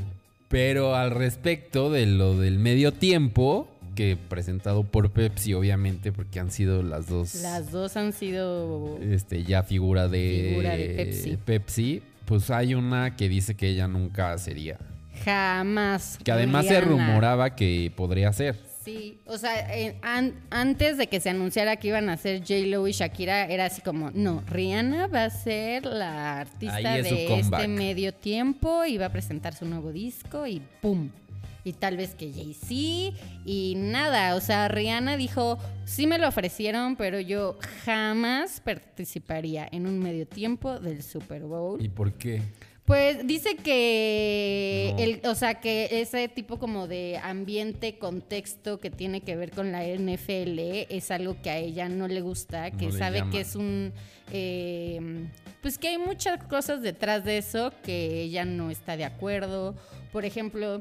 pero al respecto de lo del medio tiempo, que presentado por Pepsi, obviamente, porque han sido las dos. Las dos han sido... este, ya figura de, Figura de Pepsi. Pepsi, pues hay una que dice que ella nunca sería. Jamás. Que además se rumoraba que podría ser. Sí, o sea, eh, an- antes de que se anunciara que iban a ser J-Lo y Shakira, era así como, no, Rihanna va a ser la artista Ahí es su de comeback. este medio tiempo y va a presentar su nuevo disco y ¡pum! Y tal vez que Jay-Z y nada, o sea, Rihanna dijo, sí me lo ofrecieron, pero yo jamás participaría en un medio tiempo del Super Bowl. ¿Y por qué? Pues dice que, No. el, o sea, que ese tipo como de ambiente, contexto que tiene que ver con la NFL es algo que a ella no le gusta, No que le sabe llama. que es un, eh, pues que hay muchas cosas detrás de eso que ella no está de acuerdo. Por ejemplo,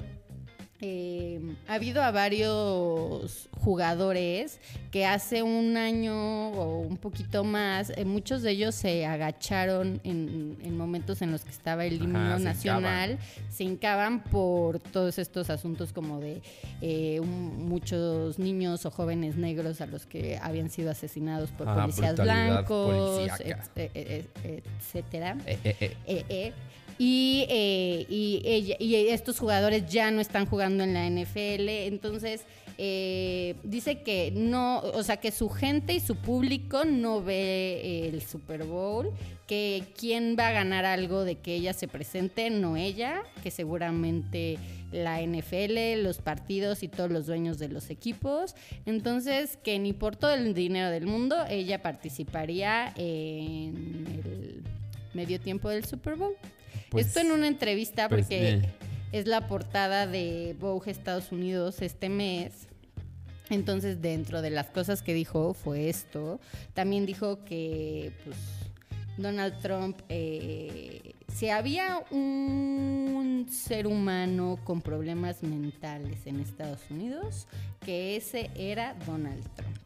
eh, ha habido a varios jugadores que hace un año o un poquito más, eh, muchos de ellos se agacharon en, en momentos en los que estaba el himno nacional, se hincaban por todos estos asuntos como de eh, un- muchos niños o jóvenes negros a los que habían sido asesinados por policías blancos, et- eh, eh, etcétera. Eh, eh, eh. Eh, eh. Y, eh, ella- y estos jugadores ya no están jugando en la NFL. Entonces, eh, dice que no, o sea, que su gente y su público no ve el Super Bowl, que quién va a ganar algo de que ella se presente, no ella, que seguramente la NFL, los partidos y todos los dueños de los equipos. Entonces, que ni por todo el dinero del mundo ella participaría en el medio tiempo del Super Bowl. Pues, Esto en una entrevista pues, porque eh. es la portada de Vogue Estados Unidos este mes. Entonces, dentro de las cosas que dijo fue esto. También dijo que, pues, Donald Trump, eh, si había un ser humano con problemas mentales en Estados Unidos, que ese era Donald Trump.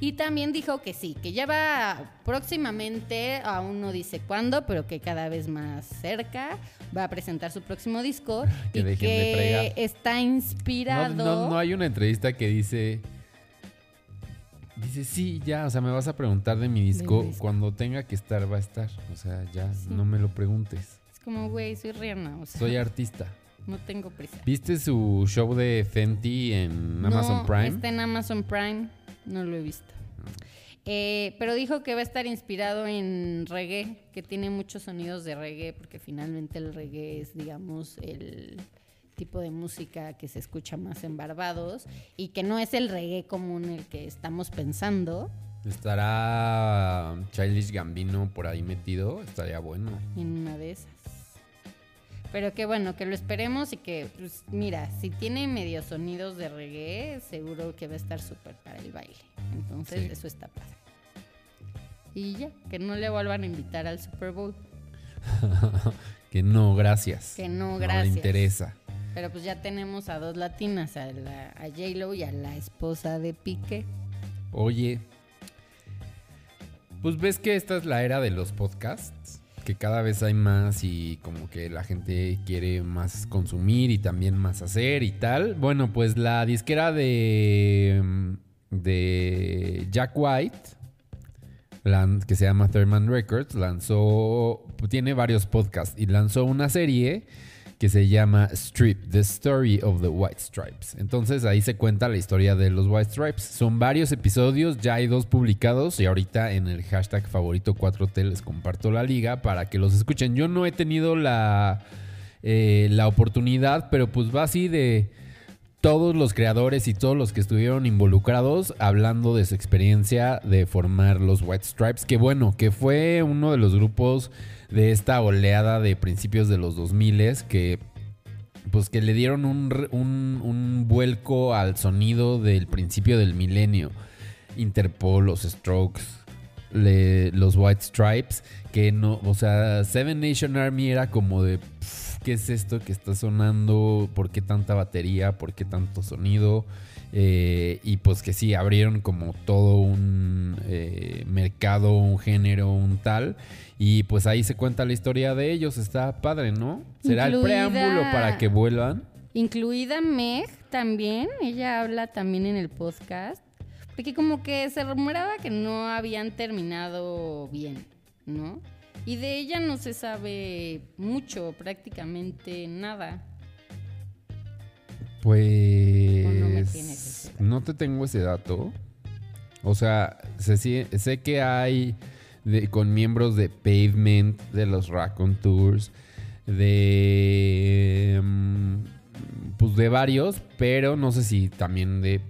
Y también dijo que sí, que ya va próximamente, aún no dice cuándo, pero que cada vez más cerca, va a presentar su próximo disco Que y que está inspirado. no, no hay una entrevista que dice. Dice, sí, ya, o sea, me vas a preguntar de mi disco. disco. Cuando tenga que estar, va a estar. O sea, ya, Sí. no me lo preguntes. Es como, güey, soy Rihanna, o sea, Soy artista. no tengo prisa. ¿Viste su show de Fenty en Amazon No, Prime? Está en Amazon Prime, no lo he visto. Eh, pero dijo que va a estar inspirado en reggae, que tiene muchos sonidos de reggae, porque finalmente el reggae es, digamos, el tipo de música que se escucha más en Barbados y que no es el reggae común el que estamos pensando Estará Childish Gambino por ahí metido. Estaría bueno. en una de esas. Pero que bueno, que lo esperemos y que, pues, mira, si tiene medio sonidos de reggae, seguro que va a estar súper para el baile. Entonces, Sí. eso está padre. Y ya, que no le vuelvan a invitar al Super Bowl. que no, gracias. Que no, No gracias. le interesa. Pero pues ya tenemos a dos latinas, a, la, a J-Lo y a la esposa de Piqué. Oye, pues ves que esta es la era de los podcasts, que cada vez hay más y como que la gente quiere más consumir y también más hacer y tal. Bueno, pues la disquera de, de Jack White, que se llama Thurman Records, lanzó, tiene varios podcasts y lanzó una serie que se llama Strip, The Story of the White Stripes. Entonces ahí se cuenta la historia de los White Stripes. Son varios episodios, ya hay dos publicados y ahorita en el hashtag favorito 4T les comparto la liga para que los escuchen. Yo no he tenido la, eh, la oportunidad, pero pues va así de todos los creadores y todos los que estuvieron involucrados hablando de su experiencia de formar los White Stripes, que bueno, que fue uno de los grupos de esta oleada de principios de los 2000 que pues que le dieron un, un- vuelco al sonido del principio del milenio. Interpol, los Strokes, los White Stripes, que no, o sea, Seven Nation Army era como de, "Pf, ¿qué es esto que está sonando? ¿Por qué tanta batería? ¿Por qué tanto sonido? Eh, y pues que sí, abrieron como todo un eh, mercado, un género, un tal. Y pues ahí se cuenta la historia de ellos, está padre, ¿no? Será el preámbulo para que vuelvan. Incluida Meg también, ella habla también en el podcast, porque como que se rumoraba que no habían terminado bien, ¿no? Y de ella no se sabe mucho, prácticamente nada. Pues ¿O no te tengo ese dato. O sea, sé, que hay de- con miembros de Pavement, de los Raconteurs, de mm, pues de varios, pero no sé si también de,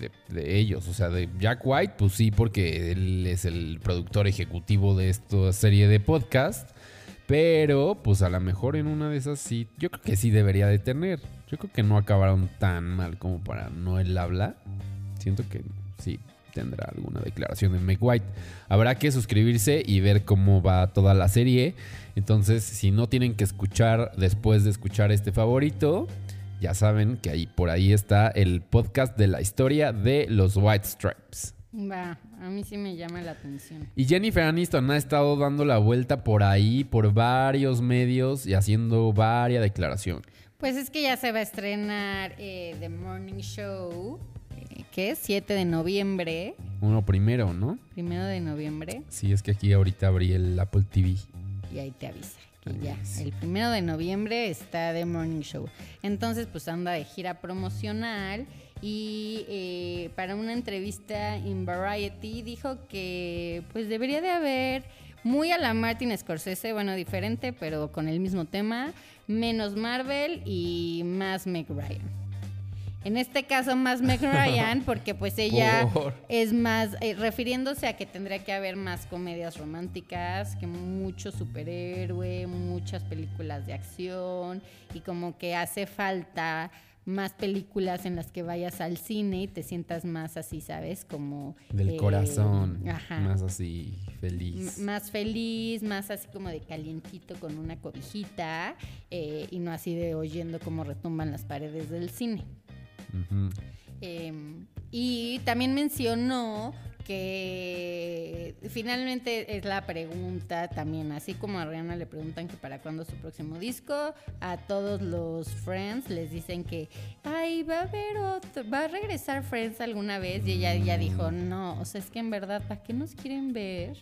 de- de ellos. O sea, de Jack White, pues sí, porque él es el productor ejecutivo de esta serie de podcast. Pero, pues a lo mejor en una de esas sí, yo creo que sí debería de tener. Yo creo que no acabaron tan mal como para no el habla. Siento que sí tendrá alguna declaración de Meg White. Habrá que suscribirse y ver cómo va toda la serie. Entonces, si no tienen que escuchar después de escuchar este favorito, ya saben que ahí por ahí está el podcast de la historia de los White Stripes. Va, a mí sí me llama la atención. Y Jennifer Aniston ha estado dando la vuelta por ahí, por varios medios y haciendo varias declaraciones. Pues es que ya se va a estrenar eh, The Morning Show, eh, que es 7 de noviembre, Uno primero, ¿no? primero de noviembre, Sí, es que aquí ahorita abrí el Apple TV. y ahí te avisa. Que Ahí ya, el primero de noviembre está The Morning Show. Entonces, pues anda de gira promocional y eh, para una entrevista en Variety dijo que pues debería de haber muy a la Martin Scorsese, bueno, diferente, pero con el mismo tema, menos Marvel y más Meg Ryan. En este caso más Meg Ryan, porque pues ella Por. es más, eh, refiriéndose a que tendría que haber más comedias románticas, que mucho superhéroe, muchas películas de acción y como que hace falta más películas en las que vayas al cine y te sientas más así, ¿sabes? Como... Del eh, corazón. Ajá. Más así, feliz. M- más feliz, más así como de calientito con una cobijita eh, y no así de oyendo cómo retumban las paredes del cine. Eh, y también mencionó que finalmente es la pregunta también, así como a Rihanna le preguntan que para cuándo su próximo disco, a todos los Friends les dicen que, ay, va a haber otro, va a regresar Friends alguna vez y ella ya dijo, no, o sea, es que en verdad, ¿para qué nos quieren ver?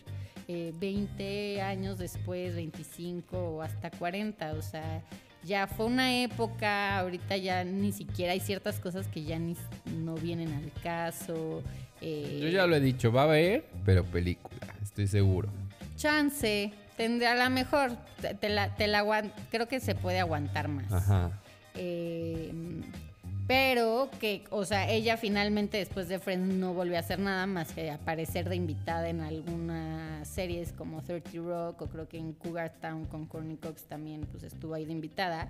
eh, 20 años después, 25 o hasta 40, o sea, ya fue una época, ahorita ya ni siquiera hay ciertas cosas que ya ni, no vienen al caso. Eh, Yo ya lo he dicho, va a haber, pero película, estoy seguro. Chance, tendrá a lo mejor, te, te la, te la creo que se puede aguantar más. Ajá. Eh, pero que, o sea, ella finalmente después de Friends no volvió a hacer nada más que aparecer de invitada en algunas series como 30 Rock o creo que en Cougar Town con Courtney Cox también pues estuvo ahí de invitada.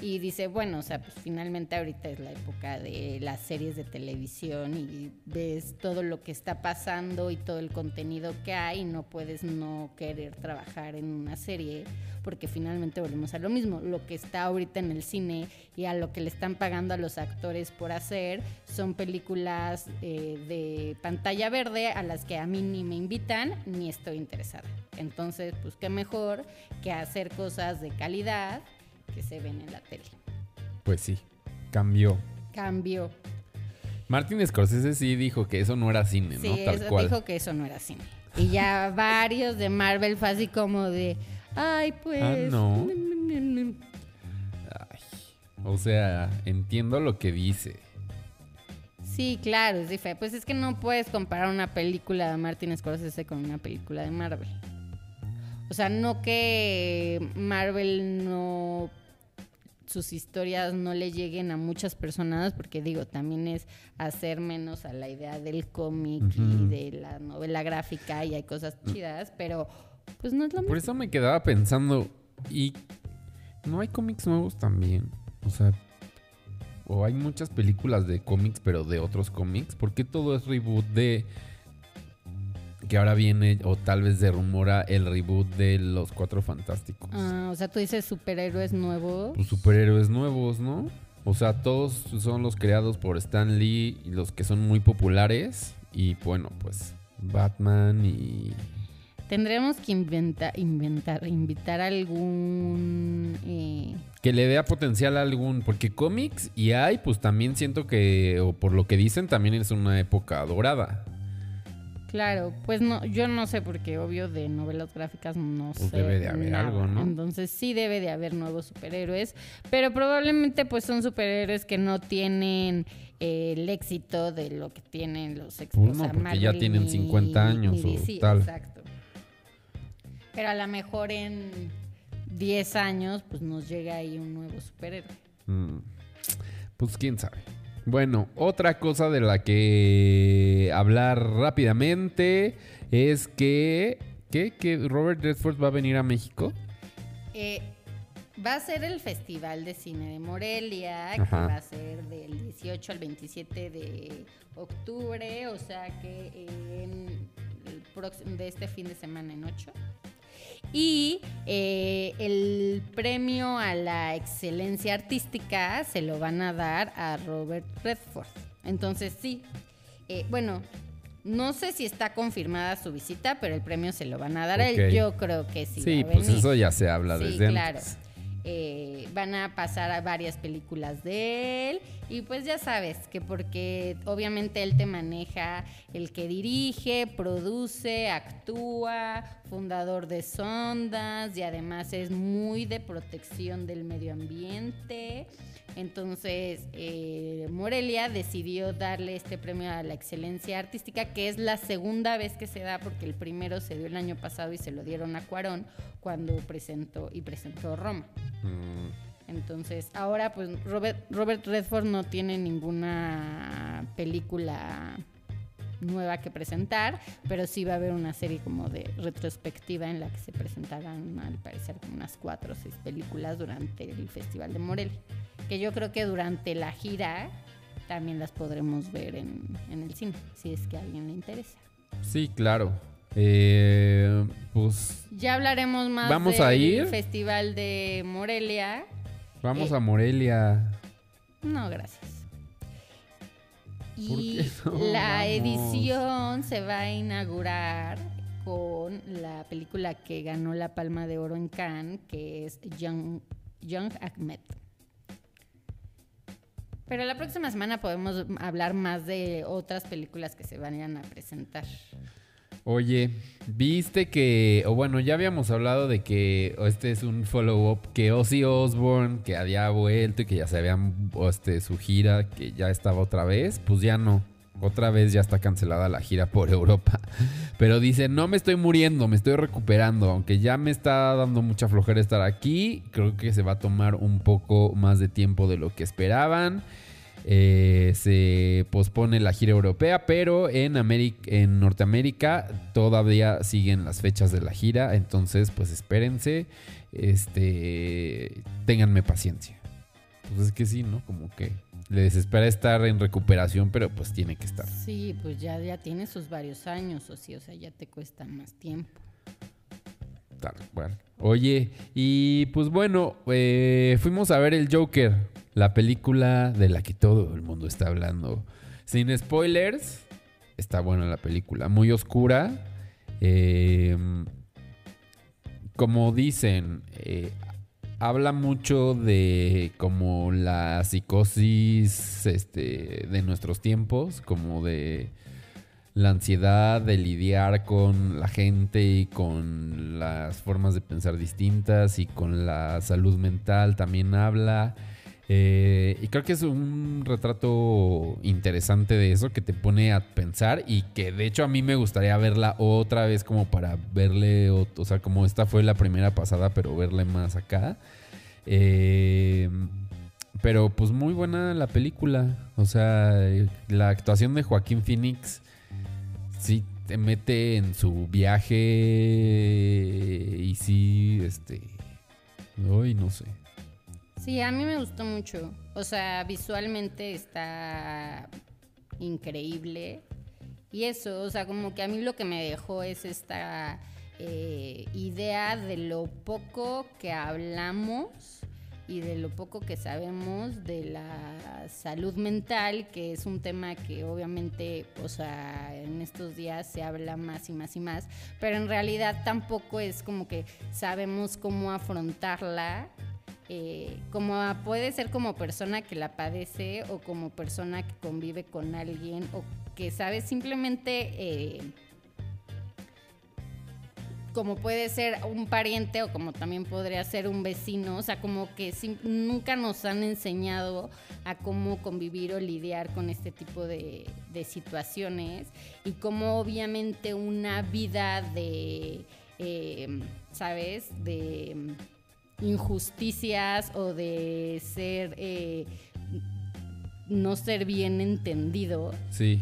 Y dice, bueno, o sea, pues finalmente ahorita es la época de las series de televisión y ves todo lo que está pasando y todo el contenido que hay y no puedes no querer trabajar en una serie porque finalmente volvemos a lo mismo, lo que está ahorita en el cine y a lo que le están pagando a los actores por hacer son películas eh, de pantalla verde a las que a mí ni me invitan ni estoy interesada. Entonces, pues qué mejor que hacer cosas de calidad que se ven en la tele. Pues sí, cambió. Cambio. Martin Scorsese sí dijo que eso no era cine, Sí, ¿no? Tal eso cual. dijo que eso no era cine. Y ya varios de Marvel fue así como de, ay, pues... Ah, no. Ay, o sea, entiendo lo que dice. Sí, claro, es diferente. Pues es que no puedes comparar una película de Martin Scorsese con una película de Marvel. O sea, no que Marvel no sus historias no le lleguen a muchas personas, porque digo, también es hacer menos a la idea del cómic y de la novela gráfica y hay cosas chidas, pero pues no es lo mismo. Por eso me quedaba pensando, ¿y no hay cómics nuevos también? O sea, o hay muchas películas de cómics, pero de otros cómics. ¿Por qué todo es reboot de... Que ahora viene, o tal vez de rumora, el reboot de Los Cuatro Fantásticos? Ah, o sea, tú dices superhéroes nuevos. Pues superhéroes nuevos, ¿no? O sea, todos son los creados por Stan Lee y los que son muy populares. Y bueno, pues Batman y... Tendremos que inventa- inventar, invitar algún... eh, Que le dé a potencial a algún... Porque cómics y hay, pues también siento que, o por lo que dicen, también es una época dorada. Claro, pues no, yo no sé porque obvio de novelas gráficas no Pues sé. debe de haber nada. algo, ¿no? Entonces sí debe de haber nuevos superhéroes, pero probablemente pues son superhéroes que no tienen eh, el éxito de lo que tienen los ex- Pues o no, porque ya tienen 50 años o DC, tal. Exacto. Pero a lo mejor en 10 años pues nos llega ahí un nuevo superhéroe. Mm, Pues quién sabe. Bueno, otra cosa de la que hablar rápidamente es que... ¿Qué? ¿Que Robert Redford va a venir a México? Eh, va a ser el Festival de Cine de Morelia, que va a ser del 18 al 27 de octubre, o sea que en el próximo, de este fin de semana en 8. Y eh, el premio a la excelencia artística se lo van a dar a Robert Redford. Entonces sí, eh, bueno, no sé si está confirmada su visita, pero el premio se lo van a dar a él. Yo creo que sí. Sí, pues venir. eso ya se habla Sí, desde claro. antes. Eh, van a pasar a varias películas de él y pues ya sabes que porque obviamente él te maneja el que dirige, produce, actúa, fundador de sondas y además es muy de protección del medio ambiente. Entonces, eh, Morelia decidió darle este premio a la excelencia artística, que es la segunda vez que se da, porque el primero se dio el año pasado y se lo dieron a Cuarón cuando presentó y presentó Roma. Mm. Entonces, ahora pues Robert, Robert Redford no tiene ninguna película nueva que presentar, pero sí va a haber una serie como de retrospectiva en la que se presentarán, al parecer, como unas cuatro o seis películas durante el Festival de Morelia que yo creo que durante la gira también las podremos ver en, el cine, si es que a alguien le interesa. Sí, claro. Eh, pues ya hablaremos más ¿Vamos del a ir? Festival de Morelia. Vamos eh, a Morelia. No, gracias. Y la edición se va a inaugurar con la película que ganó la Palma de Oro en Cannes, que es Young, Young Ahmed. Pero la próxima semana podemos hablar más de otras películas que se vayan a presentar. Oye, viste que, o bueno, ya habíamos hablado de que este es un follow-up que Ozzy Osbourne, que había vuelto y que ya se habían, este, su gira, que ya estaba otra vez, pues ya no. Otra vez ya está cancelada la gira por Europa. Pero dice, no me estoy muriendo, me estoy recuperando. Aunque ya me está dando mucha flojera estar aquí, creo que se va a tomar un poco más de tiempo de lo que esperaban. Eh, se pospone la gira europea, pero en, en Norteamérica todavía siguen las fechas de la gira. Entonces, pues espérense. Este, ténganme paciencia. Pues es que sí, ¿no? Como que le desespera estar en recuperación, pero pues tiene que estar. Sí, pues ya, ya tiene sus varios años, o sí, o sea, ya te cuesta más tiempo. Tal bueno. Oye, y pues bueno, eh, fuimos a ver el Joker, la película de la que todo el mundo está hablando. Sin spoilers, está buena la película, muy oscura. Eh, como dicen, eh, habla mucho de como la psicosis este, de nuestros tiempos, como de la ansiedad de lidiar con la gente y con las formas de pensar distintas y con la salud mental también habla. Eh, y creo que es un retrato interesante de eso que te pone a pensar y que de hecho a mí me gustaría verla otra vez como para verle, o, sea, como esta fue la primera pasada, pero verle más acá. Eh, pero pues muy buena la película. O sea, la actuación de Joaquín Phoenix sí te mete en su viaje y sí, este... Hoy no sé. Sí, a mí me gustó mucho. O sea, visualmente está increíble. Y eso, o sea, como que a mí lo que me dejó es esta eh, idea de lo poco que hablamos y de lo poco que sabemos de la salud mental, que es un tema que obviamente, o sea, en estos días se habla más y más y más, pero en realidad tampoco es como que sabemos cómo afrontarla eh, como puede ser como persona que la padece o como persona que convive con alguien o que sabe simplemente eh, como puede ser un pariente o como también podría ser un vecino, o sea, como que nunca nos han enseñado a cómo convivir o lidiar con este tipo de, situaciones y cómo obviamente una vida de, eh, ¿sabes? De injusticias o de ser eh, no ser bien entendido sí.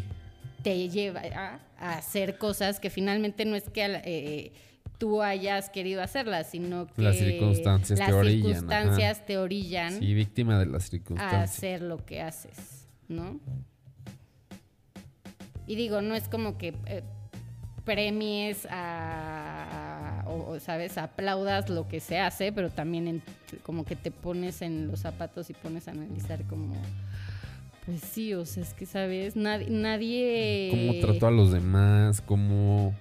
te lleva a, hacer cosas que finalmente no es que eh, tú hayas querido hacerlas, sino que las circunstancias, te, orillan, circunstancias te orillan. Sí, víctima de las circunstancias. A hacer lo que haces, ¿no? Y digo, no es como que eh, premies a, o, sabes, aplaudas lo que se hace, pero también como que te pones en los zapatos y pones a analizar como, pues sí, o sea, es que sabes, nadie... nadie... Cómo trató a los demás, cómo...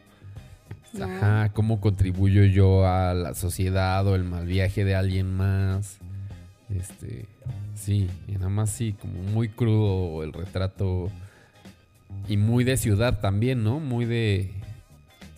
¿no? Ajá, cómo contribuyo yo a la sociedad o el mal viaje de alguien más. Este, sí, y nada más sí, como muy crudo el retrato y muy de ciudad también, ¿no? Muy de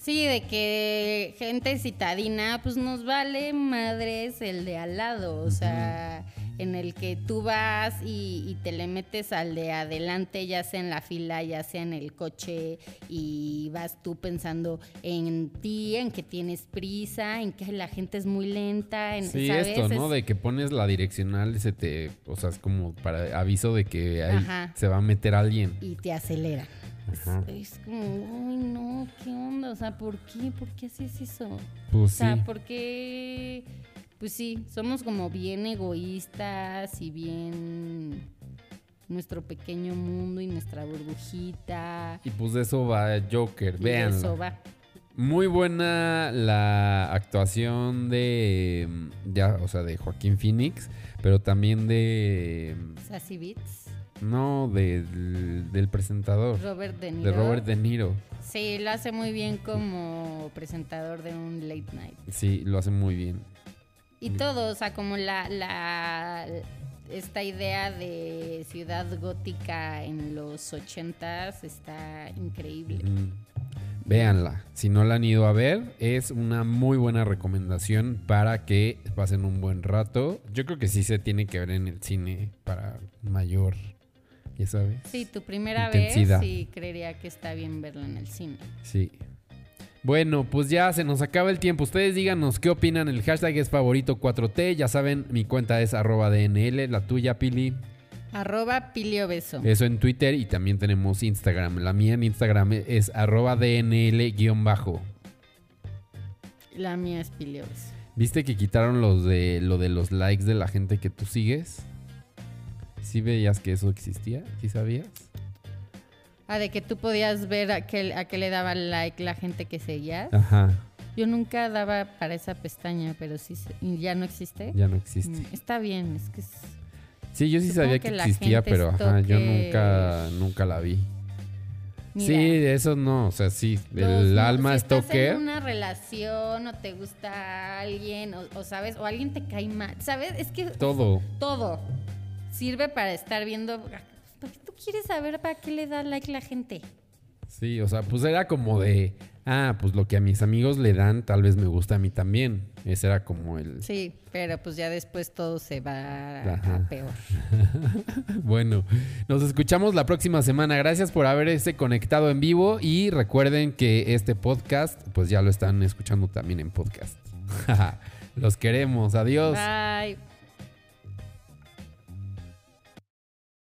Sí, de que gente citadina, pues nos vale madres el de al lado, o sea, en el que tú vas y, y te le metes al de adelante, ya sea en la fila, ya sea en el coche, y vas tú pensando en ti, en que tienes prisa, en que la gente es muy lenta, en, Sí, ¿sabes? esto, ¿no? Es- De que pones la direccional se te, o sea, es como para aviso de que ahí se va a meter alguien. y te acelera. Es- Ajá. Es, como, uy, no, ¿qué onda? O sea, ¿por qué? ¿Por qué haces eso? O Pues sí. sea, porque, pues sí, somos como bien egoístas y bien nuestro pequeño mundo y nuestra burbujita. Y pues de eso va Joker, Y de vean. eso va. Muy buena la actuación de ya, o sea, de Joaquín Phoenix, pero también de Sassy Beats, no del, del presentador, Robert De Niro. de Robert De Niro. Sí, lo hace muy bien como presentador de un late night. Sí, lo hace muy bien. Y todo, o sea, como la, la esta idea de ciudad gótica en los ochentas está increíble. Mm. Véanla. Si no la han ido a ver, es una muy buena recomendación para que pasen un buen rato. Yo creo que sí se tiene que ver en el cine para mayor, ya sabes. Sí, tu primera Intensidad. vez sí creería que está bien verlo en el cine. Sí. Bueno, pues ya se nos acaba el tiempo. Ustedes díganos qué opinan. El hashtag es favorito 4T. Ya saben, mi cuenta es arroba DNL. La tuya, Pili. Arroba Pilio Beso. Eso en Twitter y también tenemos Instagram. La mía en Instagram es arroba DNL-bajo. La mía es Pilio Beso. ¿Viste que quitaron los de lo de los likes de la gente que tú sigues? ¿Sí veías que eso existía? ¿Sí sabías? Ah, de que tú podías ver a qué, a qué le daba like la gente que seguías. Ajá, Yo nunca daba para esa pestaña, pero sí, se- ¿y ya no existe. ya no existe. Mm, Está bien, es que es... Sí, yo sí Supongo sabía que existía, pero ajá, yo nunca, nunca la vi. Mira, Sí, eso no, o sea, sí, el alma si stalker. en una relación o te gusta alguien o, o sabes o alguien te cae mal, ¿sabes? Es que Todo. todo sirve para estar viendo ¿Para qué tú quieres saber para qué le da like la gente? Sí, o sea, pues era como de, ah, pues lo que a mis amigos le dan, tal vez me gusta a mí también. Ese era como el... Sí, pero pues ya después todo se va a- Ajá. a peor. Bueno, nos escuchamos la próxima semana. Gracias por haberse conectado en vivo y recuerden que este podcast, pues ya lo están escuchando también en podcast. Los queremos. Adiós. Bye.